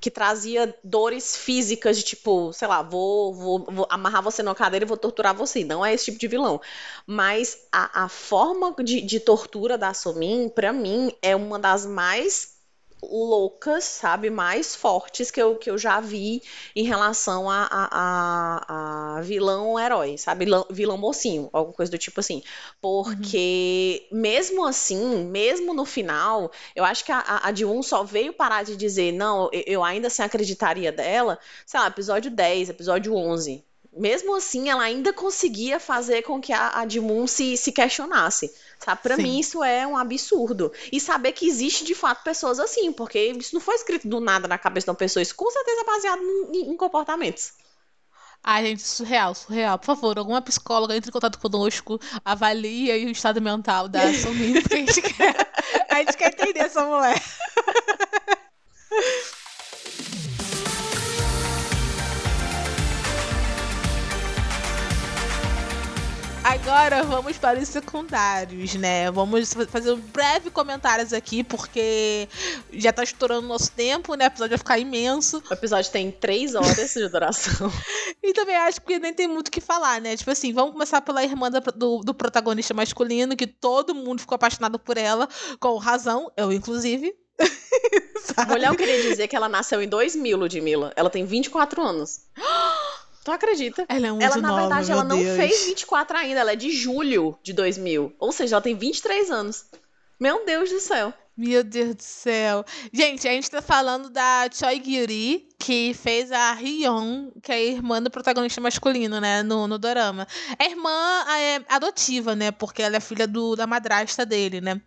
que trazia dores físicas de tipo, sei lá, vou, vou, vou amarrar você numa cadeira e vou torturar você. Não é esse tipo de vilão. Mas a, a forma de, de tortura da Somin, pra mim, é uma das mais loucas, sabe, mais fortes que eu, que eu já vi em relação a, a, a, a vilão herói, sabe, vilão, vilão mocinho, alguma coisa do tipo assim, porque mesmo assim, mesmo no final, eu acho que a, a, Ji-woon só veio parar de dizer, não, eu, eu ainda assim acreditaria dela, sei lá, episódio 10, episódio 11, mesmo assim, ela ainda conseguia fazer com que a, a Ji-woon se, se questionasse. Sabe? Pra Sim. mim, isso é um absurdo. E saber que existe de fato pessoas assim, porque isso não foi escrito do nada na cabeça de uma pessoa, isso com certeza é baseado em, em comportamentos. Ai, gente, surreal, surreal. Por favor, alguma psicóloga entre em contato conosco, avalie aí o estado mental da Sumin, porque a gente quer, a gente quer entender essa mulher. Agora vamos para os secundários, né? Vamos fa- fazer um breve comentários aqui, porque já tá estourando o nosso tempo, né? O episódio vai ficar imenso. O episódio tem três horas de duração. E também acho que nem tem muito o que falar, né? Tipo assim, vamos começar pela irmã do, do protagonista masculino, que todo mundo ficou apaixonado por ela, com razão, eu inclusive. Mulher, eu queria dizer que ela nasceu em 2000, Ludmilla. Ela tem 24 anos. Tu acredita? Ela é muito Ela, na verdade, ela não Deus. fez 24 ainda, ela é de julho de 2000. Ou seja, ela tem 23 anos. Meu Deus do céu. Meu Deus do céu. Gente, a gente tá falando da Choi Gyuri, que fez a Hyeon, que é a irmã do protagonista masculino, né, no, no dorama. A irmã é adotiva, né, porque ela é filha do, da madrasta dele, né.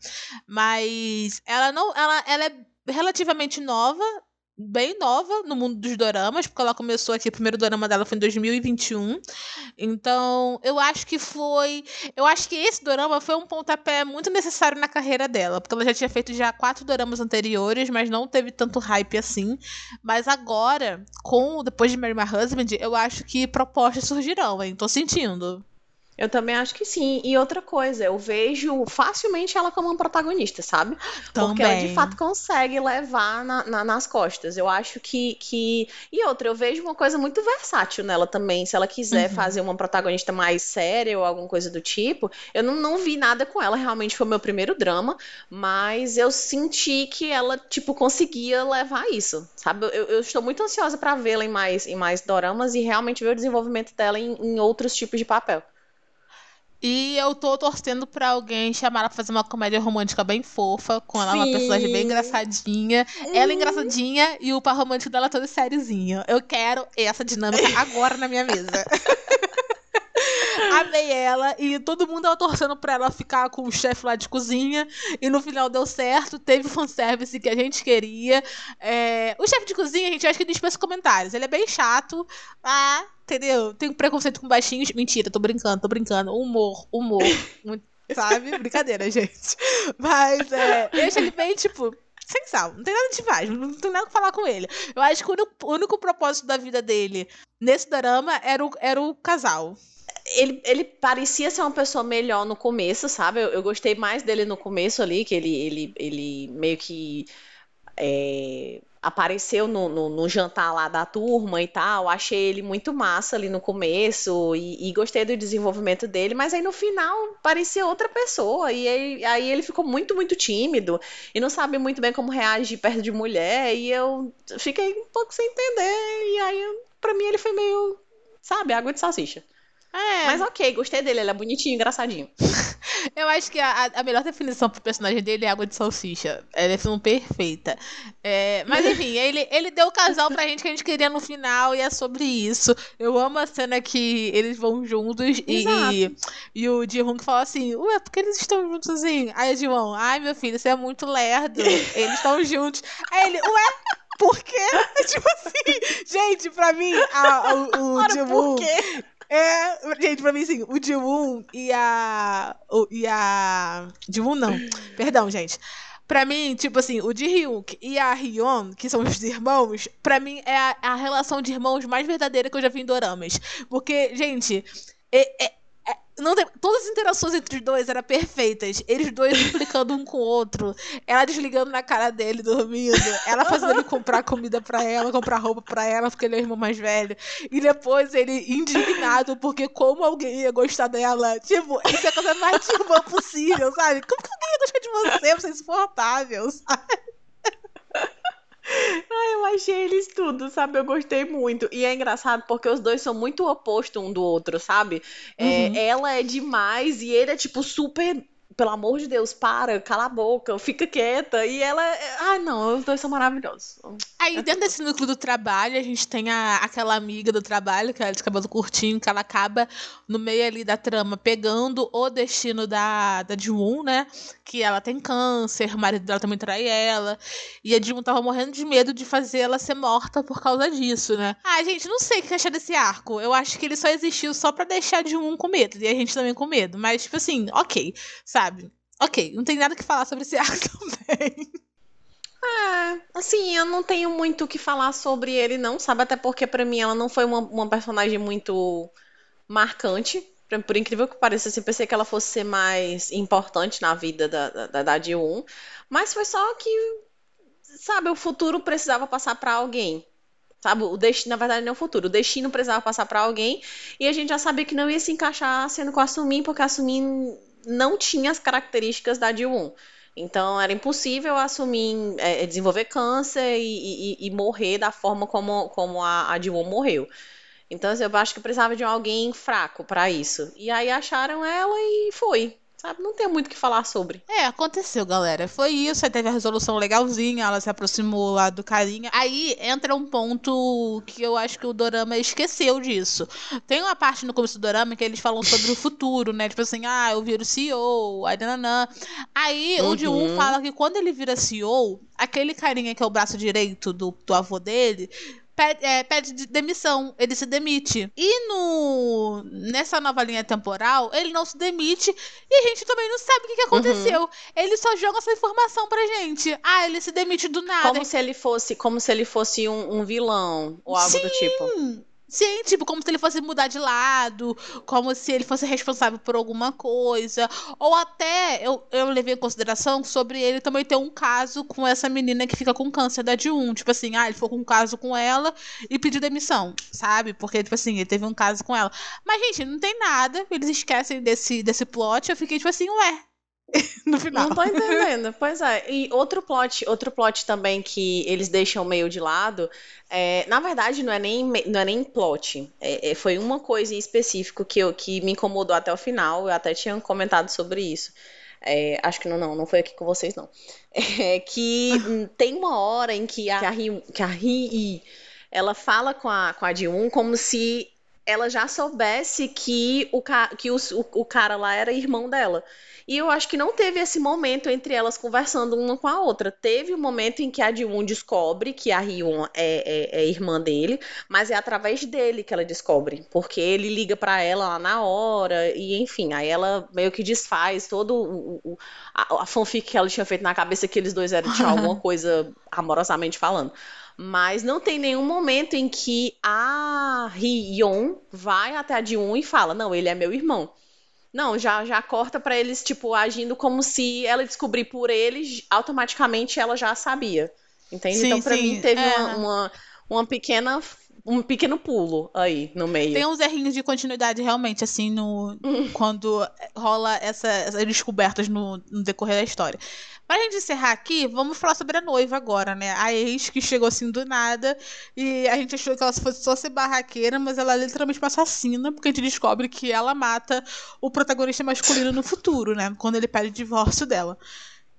Mas ela não, ela, ela é relativamente nova, bem nova no mundo dos doramas, porque ela começou aqui, o primeiro dorama dela foi em 2021. Então, eu acho que foi eu acho que esse dorama foi um pontapé muito necessário na carreira dela, porque ela já tinha feito já quatro doramas anteriores, mas não teve tanto hype assim. Mas agora, com depois de Marry My Husband, eu acho que propostas surgirão, hein? Tô sentindo. Eu também acho que sim. E outra coisa, eu vejo facilmente ela como uma protagonista, sabe? Porque ela de Também. fato consegue levar na- na- nas costas. Eu acho que, que. E outra, eu vejo uma coisa muito versátil nela também. Se ela quiser Uhum. fazer uma protagonista mais séria ou alguma coisa do tipo. Eu não, não vi nada com ela, realmente foi o meu primeiro drama. Mas eu senti que ela, tipo, conseguia levar isso. Sabe? Eu, eu estou muito ansiosa pra vê-la em mais, em mais doramas e realmente ver o desenvolvimento dela em, em outros tipos de papel. E eu tô torcendo pra alguém chamar ela pra fazer uma comédia romântica bem fofa, com ela uma Sim. personagem bem engraçadinha. Ela é engraçadinha e o par romântico dela todo sériozinho. Eu quero essa dinâmica agora na minha mesa. Amei ela e todo mundo tava torcendo pra ela ficar com o chefe lá de cozinha. E no final deu certo, teve o fanservice que a gente queria. É, O chefe de cozinha, a gente acha que dispensa comentários. Ele é bem chato. Ah, entendeu? Tem preconceito com baixinhos. Mentira, tô brincando, tô brincando. Humor, humor. Muito- sabe? Brincadeira, gente. Mas é, eu ele bem, tipo, sem sal. Não tem nada demais, não tem nada que falar com ele. Eu acho que o único, o único propósito da vida dele nesse drama era o, era o casal. Ele, ele parecia ser uma pessoa melhor no começo, sabe? Eu, eu gostei mais dele no começo ali, que ele, ele, ele meio que é, apareceu no, no, no, jantar lá da turma e tal. Achei ele muito massa ali no começo e, e, gostei do desenvolvimento dele, mas aí no final parecia outra pessoa. E aí, aí ele ficou muito, muito tímido e não sabe muito bem como reagir perto de mulher. E eu fiquei um pouco sem entender. E aí, pra mim, ele foi meio, sabe, água de salsicha. É. Mas ok, gostei dele, ele é bonitinho, engraçadinho. Eu acho que a, a melhor definição pro personagem dele é água de salsicha. É a definição perfeita. É, mas enfim, ele, ele deu o casal pra gente que a gente queria no final e é sobre isso. Eu amo a cena que eles vão juntos e, e, e, o que fala assim, ué, por que eles estão juntos assim? Aí o ji ai meu filho, você é muito lerdo. Eles estão juntos. Aí ele, ué, por quê? tipo assim, gente, pra mim, a, a, o, o é, gente, pra mim, assim, o Jiwon e a. O, e a. Jiwon não. Perdão, gente. Pra mim, tipo assim, o Ji-hyuk e a Hyon, que são os irmãos, pra mim é a, a, relação de irmãos mais verdadeira que eu já vi em Doramas. Porque, gente, é, é, não tem, todas as interações entre os dois eram perfeitas. Eles dois implicando um com o outro. Ela desligando na cara dele, dormindo. Ela fazendo ele comprar comida pra ela, comprar roupa pra ela, porque ele é o irmão mais velho. E depois ele indignado, porque como alguém ia gostar dela. Tipo, isso é a coisa mais irmã possível, sabe? Como que alguém ia gostar de você? Você é insuportável, sabe? Ai, eu achei eles tudo, sabe? Eu gostei muito. E é engraçado porque os dois são muito opostos um do outro, sabe? É, uhum. Ela é demais e ele é, tipo, super pelo amor de Deus, para, cala a boca, fica quieta. E ela. Ah, não, os dois são maravilhosos. Aí, dentro desse núcleo do trabalho, a gente tem a, aquela amiga do trabalho, que é de cabelo curtinho, que ela acaba no meio ali da trama pegando o destino da, da Jiwon, né? Que ela tem câncer, o marido dela também trai ela. E a Jiwon tava morrendo de medo de fazer ela ser morta por causa disso, né? Ah, gente, não sei o que achar desse arco. Eu acho que ele só existiu só pra deixar a Jiwon com medo. E a gente também com medo. Mas, tipo assim, ok, sabe? Sabe? Ok, não tem nada que falar sobre esse arco também. É, assim, eu não tenho muito o que falar sobre ele, não, sabe? Até porque para mim ela não foi uma, uma personagem muito marcante. Por incrível que pareça, assim, pensei que ela fosse ser mais importante na vida da, da, da D1. Mas foi só que, sabe, o futuro precisava passar para alguém. Sabe, o destino, na verdade, não é o futuro. O destino precisava passar para alguém. E a gente já sabia que não ia se encaixar sendo com a porque a não tinha as características da D1. Então era impossível assumir, é, desenvolver câncer e, e, e, morrer da forma como, como a, a D1 morreu. Então assim, eu acho que precisava de alguém fraco para isso. E aí acharam ela e foi. Sabe? Não tem muito o que falar sobre. É, aconteceu, galera. Foi isso, aí teve a resolução legalzinha, ela se aproximou lá do carinha. Aí entra um ponto que eu acho que o Dorama esqueceu disso. Tem uma parte no começo do Dorama que eles falam sobre o futuro, né? Tipo assim, ah, eu viro CEO, aí nananã. Aí uhum. o um fala que quando ele vira CEO, aquele carinha que é o braço direito do, do avô dele pede, é, pede demissão, ele se demite. E no nessa nova linha temporal, ele não se demite e a gente também não sabe o que, que aconteceu. Uhum. Ele só joga essa informação pra gente. Ah, ele se demite do nada. Como se ele fosse, como se ele fosse um, um vilão ou algo Sim. do tipo. Sim, tipo, como se ele fosse mudar de lado, como se ele fosse responsável por alguma coisa. Ou até eu, eu levei em consideração sobre ele também ter um caso com essa menina que fica com câncer da D1. Tipo assim, ah, ele ficou com um caso com ela e pediu demissão, sabe? Porque, tipo assim, ele teve um caso com ela. Mas, gente, não tem nada. Eles esquecem desse, desse plot. Eu fiquei, tipo assim, ué, no final. Não tô entendendo. pois é. E outro plot, outro plot também que eles deixam meio de lado, é, na verdade não é nem, não é nem plot. É, é, foi uma coisa em específico que, eu, que me incomodou até o final. Eu até tinha comentado sobre isso. É, acho que não, não, não foi aqui com vocês, não. É, que tem uma hora em que a, que a Ri, ela fala com a, com a Ji-un como se ela já soubesse que o, que o, o, o cara lá era irmão dela. E eu acho que não teve esse momento entre elas conversando uma com a outra. Teve o um momento em que a Ji-Woon descobre que a Hyun é, é, é, irmã dele, mas é através dele que ela descobre. Porque ele liga para ela lá na hora, e enfim, aí ela meio que desfaz todo o, o a, a fanfic que ela tinha feito na cabeça que eles dois eram, tinha alguma coisa amorosamente falando. Mas não tem nenhum momento em que a Hyun vai até a Ji-Woon e fala: Não, ele é meu irmão. Não, já, já corta para eles, tipo, agindo como se ela descobrir por eles, automaticamente ela já sabia. Entende? Sim, então, pra sim, mim, teve é. uma, uma, uma pequena. Um pequeno pulo aí no meio. Tem uns errinhos de continuidade, realmente, assim, no quando rola essa- essas descobertas no, no decorrer da história. Pra gente encerrar aqui, vamos falar sobre a noiva agora, né? A ex que chegou assim do nada e a gente achou que ela fosse só ser barraqueira, mas ela é literalmente uma assassina, porque a gente descobre que ela mata o protagonista masculino no futuro, né? Quando ele pede o divórcio dela.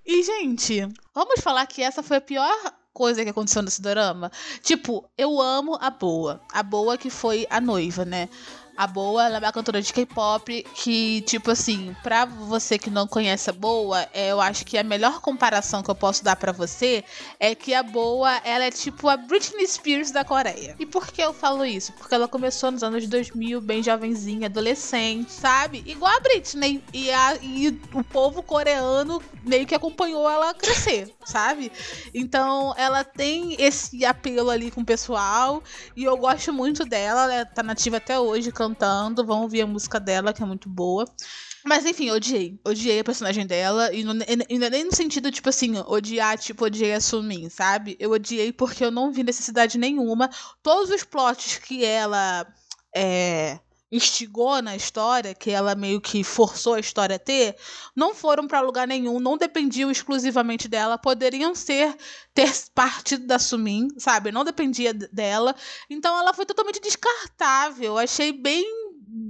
E, gente, vamos falar que essa foi a pior coisa que aconteceu nesse dorama? Tipo, eu amo a Boa. A Boa que foi a noiva, né? A Boa, ela é uma cantora de K-pop que, tipo assim, pra você que não conhece a Boa, é, eu acho que a melhor comparação que eu posso dar pra você é que a Boa, ela é tipo a Britney Spears da Coreia. E por que eu falo isso? Porque ela começou nos anos 2000, bem jovenzinha, adolescente, sabe? Igual a Britney. E, a, e o povo coreano meio que acompanhou ela crescer, sabe? Então, ela tem esse apelo ali com o pessoal. E eu gosto muito dela. Ela tá nativa até hoje cantando. Vão ouvir a música dela, que é muito boa. Mas enfim, odiei. Odiei a personagem dela. E não, e não é nem no sentido, tipo assim, odiar, tipo, odiei a Sumin, sabe? Eu odiei porque eu não vi necessidade nenhuma. Todos os plots que ela é, instigou na história, que ela meio que forçou a história a ter, não foram pra lugar nenhum, não dependiam exclusivamente dela, poderiam ser ter partido da Sumin, sabe? Não dependia dela. Então ela foi totalmente descartável. Achei bem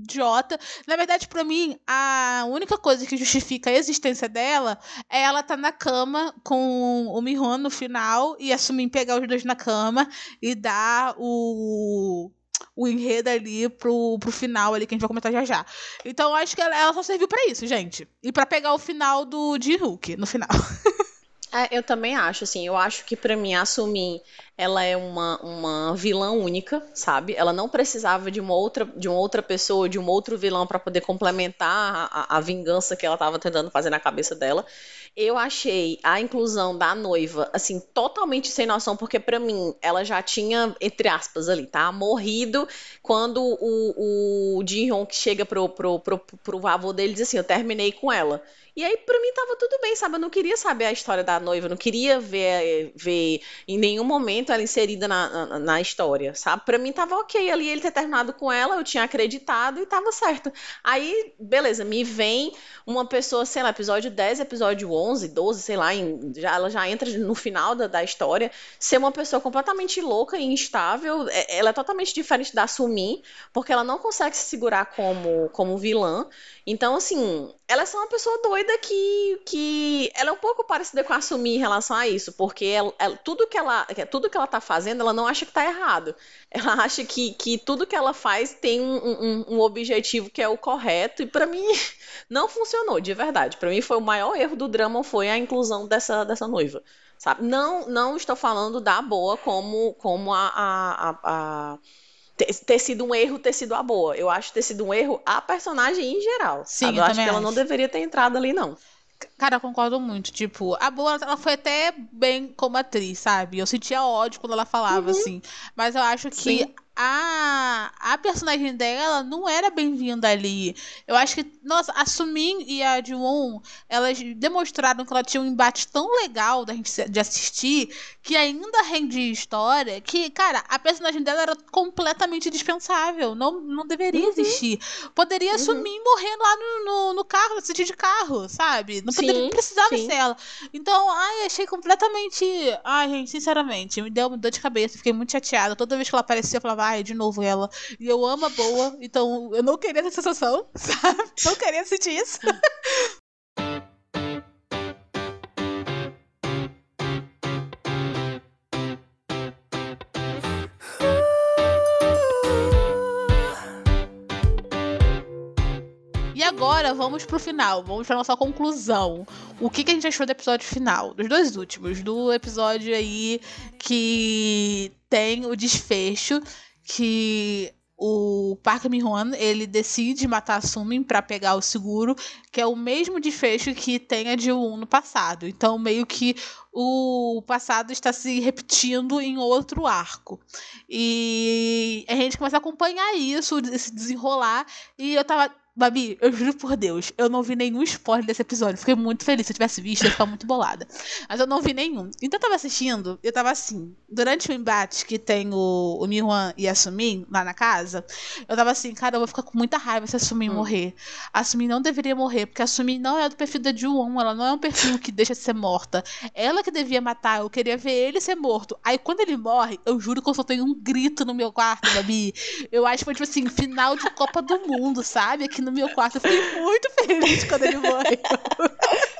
idiota. Na verdade, pra mim, a única coisa que justifica a existência dela é ela tá na cama com o Mihon no final e a Sumin pegar os dois na cama e dar o o enredo ali pro, pro final ali que a gente vai comentar já já. Então acho que ela, ela só serviu pra isso, gente. E pra pegar o final do Ji-hook no final. É, eu também acho, assim, eu acho que pra mim a Sumin, ela é uma, uma vilã única, sabe? Ela não precisava de uma outra, de uma outra pessoa, de um outro vilão pra poder complementar a, a vingança que ela tava tentando fazer na cabeça dela. Eu achei a inclusão da noiva, assim, totalmente sem noção, porque pra mim ela já tinha, entre aspas, ali, tá? Morrido quando o, o Ji-hyun que chega pro, pro, pro, pro avô dele diz assim: Eu terminei com ela. E aí, pra mim, tava tudo bem, sabe? Eu não queria saber a história da noiva, não queria ver, ver em nenhum momento ela inserida na, na, na história, sabe? Pra mim tava ok ali ele ter terminado com ela, eu tinha acreditado e tava certo. Aí, beleza, me vem uma pessoa, sei lá, episódio 10, episódio 11, 12, sei lá, em- já, ela já entra no final da, da história, ser uma pessoa completamente louca e instável, é- ela é totalmente diferente da Sumin, porque ela não consegue se segurar como, como vilã. Então, assim, ela é só uma pessoa doida que, que ela é um pouco parecida com a Sumi em relação a isso, porque ela- ela- tudo, que ela, tudo que ela tá fazendo, ela não acha que tá errado. Ela acha que, que tudo que ela faz tem um, um, um objetivo que é o correto, e pra mim não funcionou, de verdade. Pra mim foi o maior erro do drama foi a inclusão dessa, dessa noiva. Sabe? Não, não estou falando da boa como, como a, a, a- a- ter, ter sido um erro ter sido a boa. Eu acho ter sido um erro a personagem em geral. Sim, sabe? eu Eu acho que ela não acho. deveria ter entrado ali, não. Cara, eu concordo muito. Tipo, a boa, ela foi até bem como atriz, sabe? Eu sentia ódio quando ela falava, assim. Mas eu acho que Sim. A, a personagem dela não era bem-vinda ali. Eu acho que, nossa, a Sumin e a Jiwon, elas demonstraram que ela tinha um embate tão legal da gente de assistir, que ainda rendia história, que, cara, a personagem dela era completamente dispensável. Não, não deveria existir. Poderia Uhum. Sumin morrendo lá no, no, no carro, no acidente de carro, sabe? Não poderia, Sim, precisava sim. ser ela. Então, ai, achei completamente. Ai, gente, sinceramente, me deu uma dor de cabeça, fiquei muito chateada. Toda vez que ela aparecia, eu falava, ai, de novo ela. E eu amo a boa, então eu não queria essa sensação, sabe? Não queria sentir isso. E agora vamos pro final, vamos pra nossa conclusão. O que, que a gente achou do episódio final? Dos dois últimos. Do episódio aí que tem o desfecho que o Park Min-hwan, ele decide matar a Sumin pra pegar o seguro, que é o mesmo desfecho que tem a Ji-woon no passado. Então, meio que o passado está se repetindo em outro arco. E a gente começa a acompanhar isso, esse desenrolar, e eu tava Babi, eu juro por Deus, eu não vi nenhum spoiler desse episódio. Fiquei muito feliz. Se eu tivesse visto, eu ia ficar muito bolada. Mas eu não vi nenhum. Então eu tava assistindo, eu tava assim. Durante o embate que tem o, o e a Sumin lá na casa, eu tava assim, cara, eu vou ficar com muita raiva se a Sumin hum. morrer. A Sumin não deveria morrer, porque a Sumin não é do perfil da Ju-On, ela não é um perfil que deixa de ser morta. Ela que devia matar, eu queria ver ele ser morto. Aí quando ele morre, eu juro que eu só tenho um grito no meu quarto, Babi. Eu acho que foi tipo assim, final de Copa do Mundo, sabe? Aqui no meu quarto. Eu fiquei muito feliz quando ele morreu.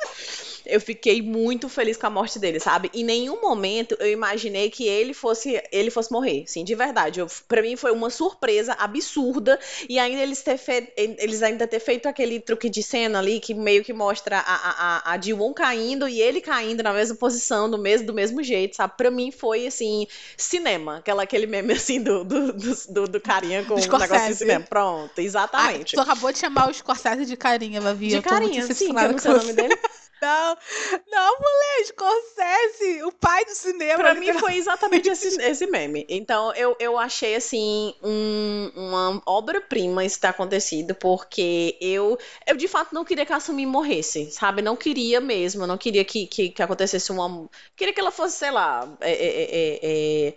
eu fiquei muito feliz com a morte dele, sabe? Em nenhum momento eu imaginei que ele fosse ele fosse morrer, sim, de verdade. Eu, pra mim foi uma surpresa absurda e ainda eles, ter fe... eles ainda ter feito aquele truque de cena ali que meio que mostra a, a, a Jiwon caindo e ele caindo na mesma posição, do mesmo, do mesmo jeito, sabe? Pra mim foi, assim, cinema. Aquela, aquele meme, assim, do, do, do, do carinha com o um negócio de cinema. Pronto, exatamente. Ah, tu acabou de chamar o Scorsese de carinha, Vavi. De carinha, sim, que eu não sei o nome dele. Não, não, mulher, Scorsese, o pai do cinema. Pra mim foi exatamente esse, esse meme. Então eu, eu achei assim um, uma obra-prima isso ter acontecido, porque eu, eu de fato não queria que a Sumi morresse, sabe? Não queria mesmo, não queria que, que, que acontecesse uma. Queria que ela fosse, sei lá. É, é, é, é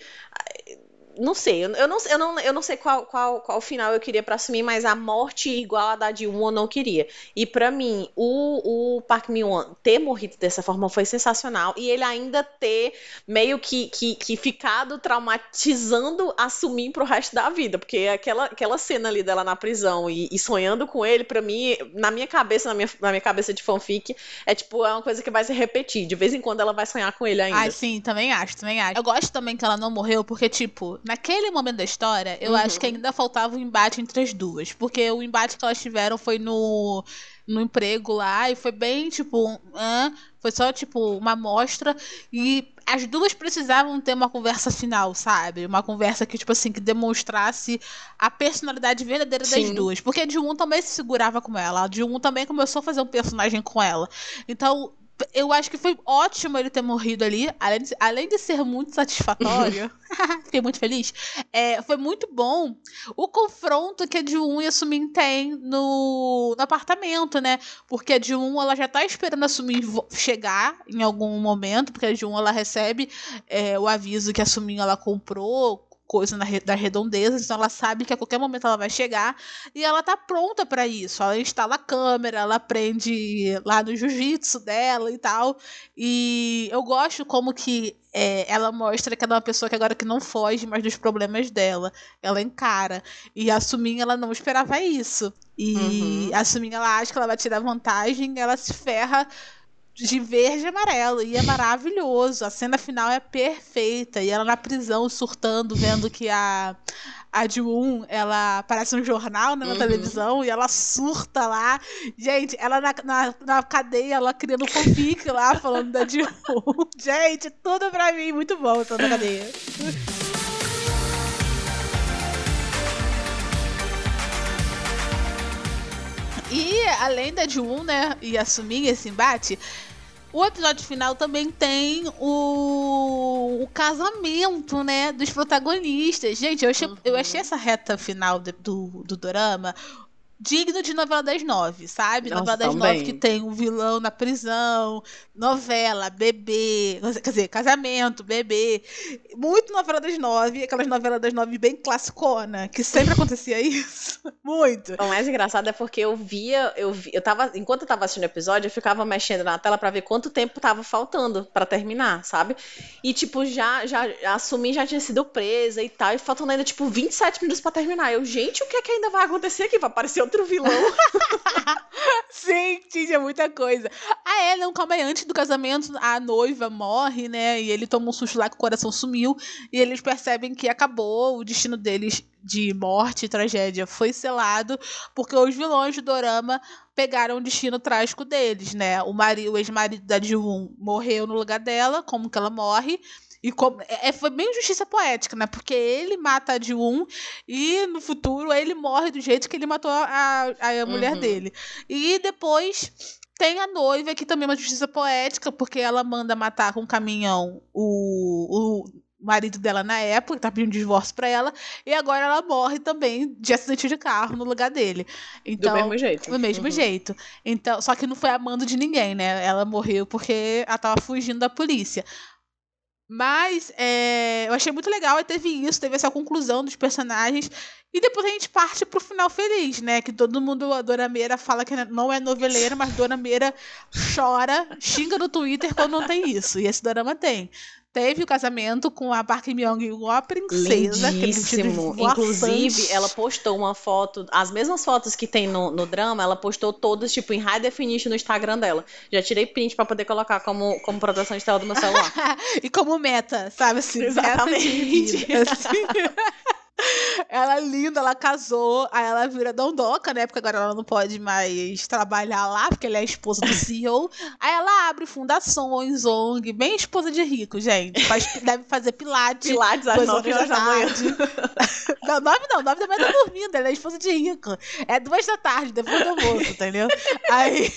não sei, eu, eu, não, eu, não, eu não sei qual, qual, qual final eu queria para assumir, mas a morte igual a da de um eu não queria. E para mim, o, o Park Min-won ter morrido dessa forma foi sensacional e ele ainda ter meio que, que, que ficado traumatizando assumir pro resto da vida, porque aquela, aquela cena ali dela na prisão e, e sonhando com ele, para mim, na minha cabeça, na minha, na minha cabeça de fanfic, é tipo, é uma coisa que vai se repetir. De vez em quando ela vai sonhar com ele ainda. Ai, sim, também acho, também acho. Eu gosto também que ela não morreu, porque, tipo, naquele momento da história, eu uhum. acho que ainda faltava um embate entre as duas. Porque o embate que elas tiveram foi no, no emprego lá, e foi bem, tipo, uh, foi só, tipo, uma amostra. E as duas precisavam ter uma conversa final, sabe? Uma conversa que, tipo assim, que demonstrasse a personalidade verdadeira Sim. das duas. Porque a de um também se segurava com ela. A de um também começou a fazer um personagem com ela. Então, eu acho que foi ótimo ele ter morrido ali, além de, além de ser muito satisfatório. fiquei muito feliz. É, foi muito bom o confronto que a Jun e a Sumin tem no, no apartamento, né? Porque a Jun ela já tá esperando a Sumin chegar em algum momento, porque a Jun ela recebe é, o aviso que a Sumin ela comprou coisa na, da redondeza, então ela sabe que a qualquer momento ela vai chegar e ela tá pronta para isso. Ela instala a câmera, ela aprende lá no jiu-jitsu dela e tal. E eu gosto como que é, ela mostra que ela é uma pessoa que agora que não foge mais dos problemas dela. Ela encara. E a Sumin, ela não esperava isso. E uhum. a Sumin, ela acha que ela vai tirar vantagem, ela se ferra de verde e amarelo. E é maravilhoso. A cena final é perfeita. E ela na prisão, surtando, vendo que a, a Jun, ela parece um jornal né, na uhum. televisão e ela surta lá. Gente, ela na, na, na cadeia, ela criando fanfic lá, falando da Jun. Gente, tudo pra mim, muito bom essa na cadeia. E além da Jun, né, e assumir esse embate, o episódio final também tem o, o casamento, né, dos protagonistas. Gente, eu achei, uhum. eu achei essa reta final do, do drama digno de novela das nove, sabe? Nossa, novela das também. nove que tem um vilão na prisão, novela, bebê, quer dizer, casamento, bebê. Muito novela das nove, aquelas novelas das nove bem classicona, que sempre acontecia isso. Muito. O mais engraçado é porque eu via, eu vi, eu tava, enquanto eu tava assistindo o episódio, eu ficava mexendo na tela para ver quanto tempo tava faltando para terminar, sabe? E tipo, já já assumi já tinha sido presa e tal, e faltando ainda tipo 27 minutos para terminar. Eu, gente, o que é que ainda vai acontecer aqui? Vai aparecer outro vilão. Sim, tinha muita coisa. Ah, é, não, calma aí. Antes do casamento, a noiva morre, né? E ele toma um susto lá que o coração sumiu. E eles percebem que acabou, o destino deles de morte e tragédia foi selado, porque os vilões do Dorama pegaram o destino trágico deles, né? O, o ex-marido da Ji-Woon morreu no lugar dela, como que ela morre. E como, é, é, foi bem justiça poética, né? Porque ele mata a de um e no futuro ele morre do jeito que ele matou a, a, mulher uhum. dele. E depois tem a noiva, que também é uma justiça poética, porque ela manda matar com um caminhão o, o marido dela na época, tá pedindo divórcio pra ela, e agora ela morre também de acidente de carro no lugar dele. Então, Do mesmo jeito. do mesmo Uhum. jeito. Então, só que não foi amando de ninguém, né? Ela morreu porque ela tava fugindo da polícia. Mas é, eu achei muito legal, aí teve isso, teve essa conclusão dos personagens. E depois a gente parte pro final feliz, né? Que todo mundo, a Dona Meira fala que não é noveleira, mas Dona Meira chora, xinga no Twitter quando não tem isso. E esse drama tem. Teve o casamento com a Park Myung igual a princesa. Lindíssimo. Inclusive, ela postou uma foto, as mesmas fotos que tem no, no drama, ela postou todas, tipo, em high definition no Instagram dela. Já tirei print pra poder colocar como, como proteção de tela do meu celular. e como meta, sabe assim? Exatamente. Meta de vida, assim. Ela é linda, ela casou, aí ela vira dondoca, né? Porque agora ela não pode mais trabalhar lá, porque ela é a esposa do CEO. Aí ela abre fundações, ONG, bem esposa de rico, gente. Faz, deve fazer pilates. Pilates às duas 9 horas da manhã. tarde. Não, nove não, nove da manhã tá dormindo, ela é esposa de rico. É duas da tarde, depois do almoço, entendeu? Aí.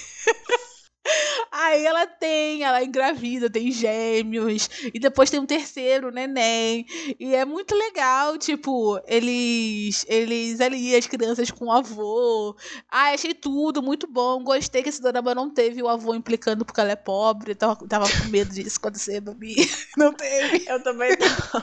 Aí ela tem, ela engravida, tem gêmeos, e depois tem um terceiro neném. E é muito legal, tipo, eles eles ali, as crianças com o avô. Ah, achei tudo muito bom. Gostei que esse drama não teve o avô implicando porque ela é pobre. Tava, tava com medo disso acontecer, Babi. Não teve. Eu também tô.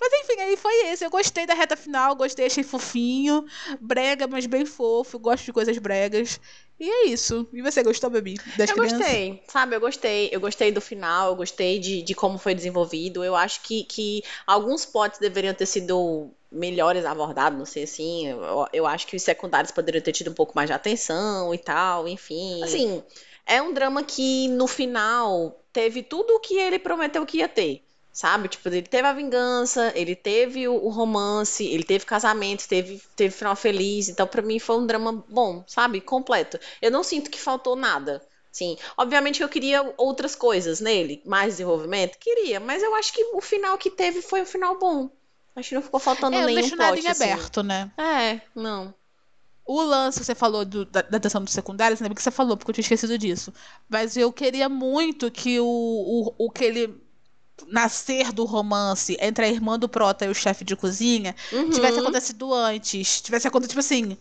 Mas enfim, aí foi esse. Eu gostei da reta final, gostei, achei fofinho. Brega, mas bem fofo. Gosto de coisas bregas. E é isso. E você gostou, Babi? Das Eu crianças? gostei, sabe? Eu gostei. Eu gostei do final, eu gostei de, de como foi desenvolvido. Eu acho que, que alguns plots deveriam ter sido melhores abordados, não sei assim. Eu, eu acho que os secundários poderiam ter tido um pouco mais de atenção e tal, enfim. Assim, é um drama que no final teve tudo o que ele prometeu que ia ter. Sabe? Tipo, ele teve a vingança, ele teve o, o romance, ele teve casamento, teve, teve final feliz. Então, pra mim, foi um drama bom, sabe? Completo. Eu não sinto que faltou nada. Sim, obviamente eu queria outras coisas nele, mais desenvolvimento, queria, mas eu acho que o final que teve foi um final bom. Acho que não ficou faltando É, nenhum deixo nada plot, em assim. aberto, né? É, não. O lance que você falou do- da, da atenção dos secundários, lembra que você falou, porque eu tinha esquecido disso. Mas eu queria muito que o, o, o que ele nascer do romance entre a irmã do Prota e o chefe de cozinha Uhum. tivesse acontecido antes. Tivesse acontecido, tipo assim.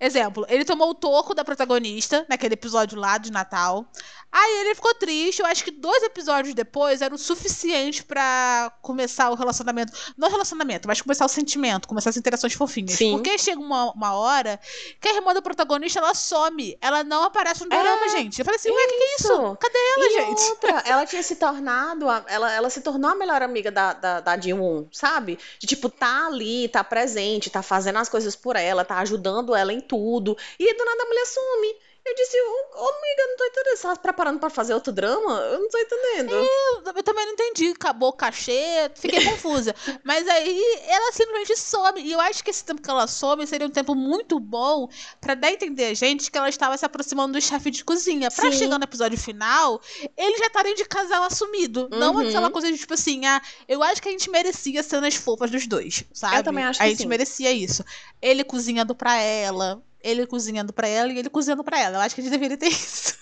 Exemplo, ele tomou o toco da protagonista naquele episódio lá de Natal. Aí ele ficou triste. Eu acho que dois episódios depois era o suficiente pra começar o relacionamento. Não o relacionamento, mas começar o sentimento, começar as interações fofinhas. Sim. Porque chega uma, uma hora que a irmã do protagonista ela some. Ela não aparece no drama, É, gente. Eu falei assim, ué, o que, que é isso? Cadê ela, e gente? outra, ela tinha se tornado, a- ela, ela se tornou a melhor amiga da, da, da Ji-woon, sabe? De tipo, tá ali, tá presente, tá fazendo as coisas por ela, tá ajudando ela em tudo. E do nada a mulher some. Eu disse, ô ô, amiga, eu não tô entendendo. Você tá preparando pra fazer outro drama? Eu não tô entendendo. Eu, eu também não entendi. Acabou o cachê, fiquei confusa. Mas aí ela simplesmente some. E eu acho que esse tempo que ela some seria um tempo muito bom pra dar a entender a gente que ela estava se aproximando do chefe de cozinha. Pra Sim. chegar no episódio final, eles já estarem de casal assumido. Não Uhum. aquela coisa de tipo assim, ah, eu acho que a gente merecia cenas fofas dos dois, sabe? Eu também acho A que gente sim. merecia isso. Ele cozinhando pra ela. Ele cozinhando pra ela e ele cozinhando pra ela. Eu acho que a gente deveria ter isso.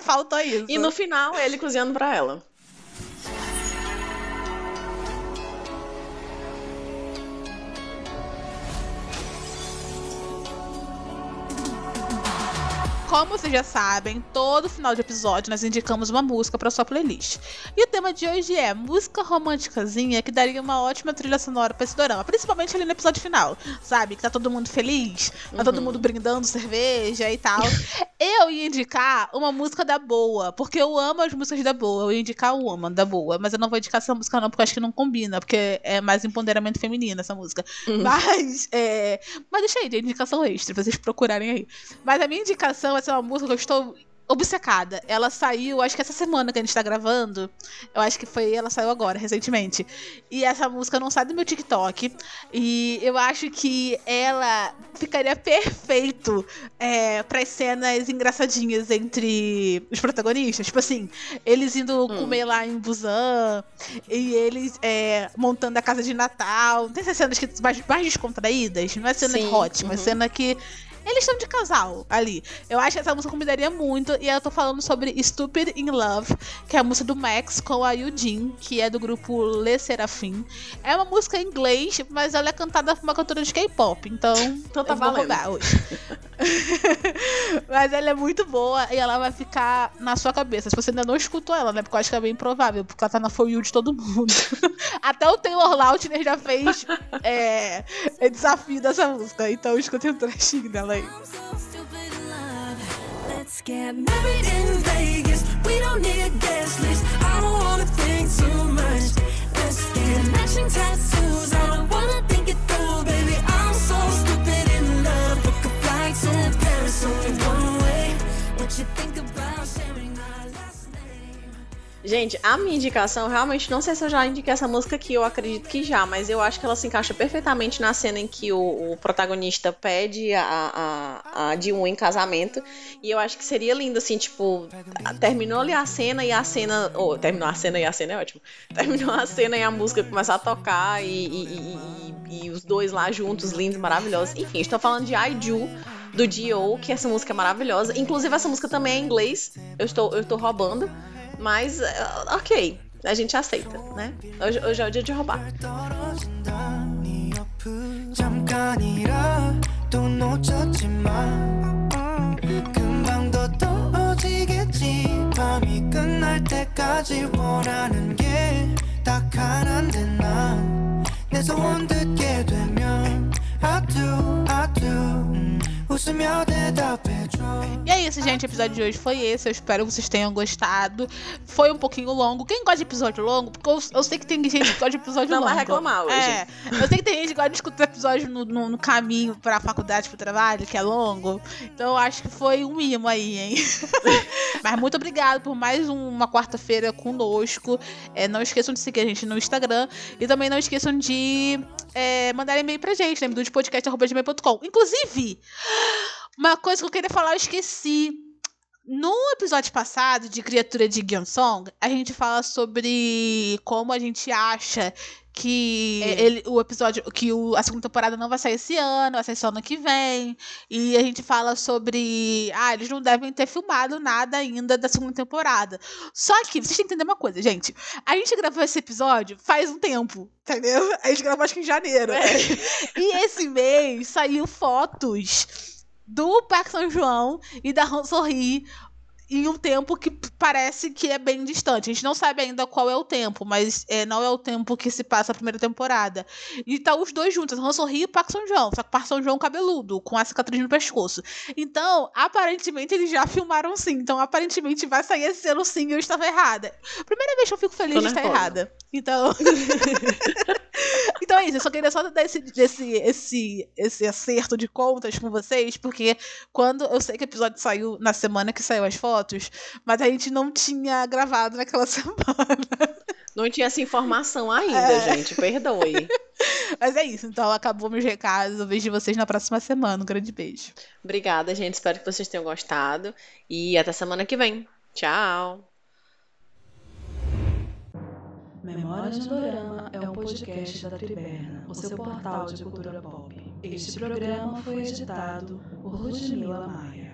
Faltou isso. E no final, ele cozinhando pra ela. Como vocês já sabem, todo final de episódio nós indicamos uma música para sua playlist. E o tema de hoje é música românticazinha que daria uma ótima trilha sonora pra esse dorama, principalmente ali no episódio final, sabe? Que tá todo mundo feliz, tá todo Uhum. mundo brindando cerveja e tal. eu ia indicar uma música da boa, porque eu amo as músicas da boa. Eu ia indicar o Woman da boa, mas eu não vou indicar essa música não, porque eu acho que não combina, porque é mais empoderamento feminino essa música. Uhum. Mas, é... mas deixa aí, de indicação extra, pra vocês procurarem aí. Mas a minha indicação vai ser uma música que eu estou obcecada. Ela saiu, acho que essa semana que a gente tá gravando. Eu acho que foi, ela saiu agora, recentemente. E essa música não sai do meu TikTok. E eu acho que ela ficaria perfeito é, para cenas engraçadinhas entre os protagonistas. Tipo assim, eles indo Hum. comer lá em Busan. E eles é, montando a casa de Natal. Tem essas cenas que mais, mais descontraídas. Não é cena Sim, hot, mas uhum. cena que Eles estão de casal ali. Eu acho que essa música combinaria muito. E eu tô falando sobre Stupid in Love, que é a música do Max com a Yujin, que é do grupo Le Serafim. É uma música em inglês, mas ela é cantada por uma cantora de K-pop. Então, Então tá valendo. hoje. mas ela é muito boa e ela vai ficar na sua cabeça. Se você ainda não escutou ela, né? Porque eu acho que é bem improvável, porque ela tá na For You de todo mundo. Até o Taylor Lautner já fez é, desafio dessa música. Então escutem o trechinho dela aí. Love. Let's get married in Vegas. We don't need a guest list. I don't wanna think too much. Let's get matching tattoos. I don't wanna think it through, baby. I'm so stupid in love. Book a flight to Paris, only one way. What you think about Gente, a minha indicação, realmente, não sei se eu já indiquei essa música aqui, eu acredito que já, mas eu acho que ela se encaixa perfeitamente na cena em que o, o protagonista pede a, a, a Ji-won em casamento. E eu acho que seria lindo, assim, tipo, terminou ali a cena e a cena. Ou, terminou a cena e a cena é ótimo. Terminou a cena e a música começar a tocar e, e- e- e os dois lá juntos, lindos, maravilhosos. Enfim, estou falando de I Do do Dio, que essa música é maravilhosa. Inclusive, essa música também é em inglês. Eu estou, eu estou roubando. Mas, ok, a gente aceita, né? Hoje, hoje é o dia de roubar. E é isso, gente. O episódio de hoje foi esse. Eu espero que vocês tenham gostado. Foi um pouquinho longo. Quem gosta de episódio longo? Porque eu, eu sei que tem gente que gosta de episódio Não longo. vai reclamar hoje. É. Eu sei que tem gente que gosta de escutar episódio no, no, no caminho pra faculdade, pro trabalho, que é longo. Então eu acho que foi um mimo aí, hein? Mas muito obrigado por mais um- uma quarta-feira conosco. É, não esqueçam de seguir a gente no Instagram. E também não esqueçam de é, mandar e-mail pra gente, né? Do podcast.gmail.com. Inclusive, uma coisa que eu queria falar, eu esqueci. No episódio passado de Criatura de Gyeonsong, a gente fala sobre como a gente acha que ele, o episódio, que o, a segunda temporada não vai sair esse ano, vai sair só ano que vem. E a gente fala sobre. Ah, eles não devem ter filmado nada ainda da segunda temporada. Só que, vocês têm que entender uma coisa, gente. A gente gravou esse episódio faz um tempo, entendeu? A gente gravou acho que em janeiro. e esse mês saiu fotos do Parque São João e da Han Sorri em um tempo que parece que é bem distante. A gente não sabe ainda qual é o tempo, mas é, não é o tempo que se passa a primeira temporada. E tá os dois juntos, Han Sorri e o Parque São João. Só que o Parque São João cabeludo, com a cicatriz no pescoço. Então, aparentemente, eles já filmaram sim. Então, aparentemente, vai sair esse ano sim. Eu estava errada. Primeira vez que eu fico feliz Tô de estar errada. Então. então é isso. Eu só queria só dar esse, esse, esse, esse acerto de contas com vocês, porque quando. Eu sei que o episódio saiu na semana que saiu as fotos, mas a gente não tinha gravado naquela semana. Não tinha essa informação ainda, É. gente. Perdoe. Mas é isso. Então acabou meus recados. Eu vejo vocês na próxima semana. Um grande beijo. Obrigada, gente. Espero que vocês tenham gostado. E até semana que vem. Tchau. Memórias do Dorama é um podcast da Triberna, o seu portal de cultura pop. Este programa foi editado por Ludmila Maia.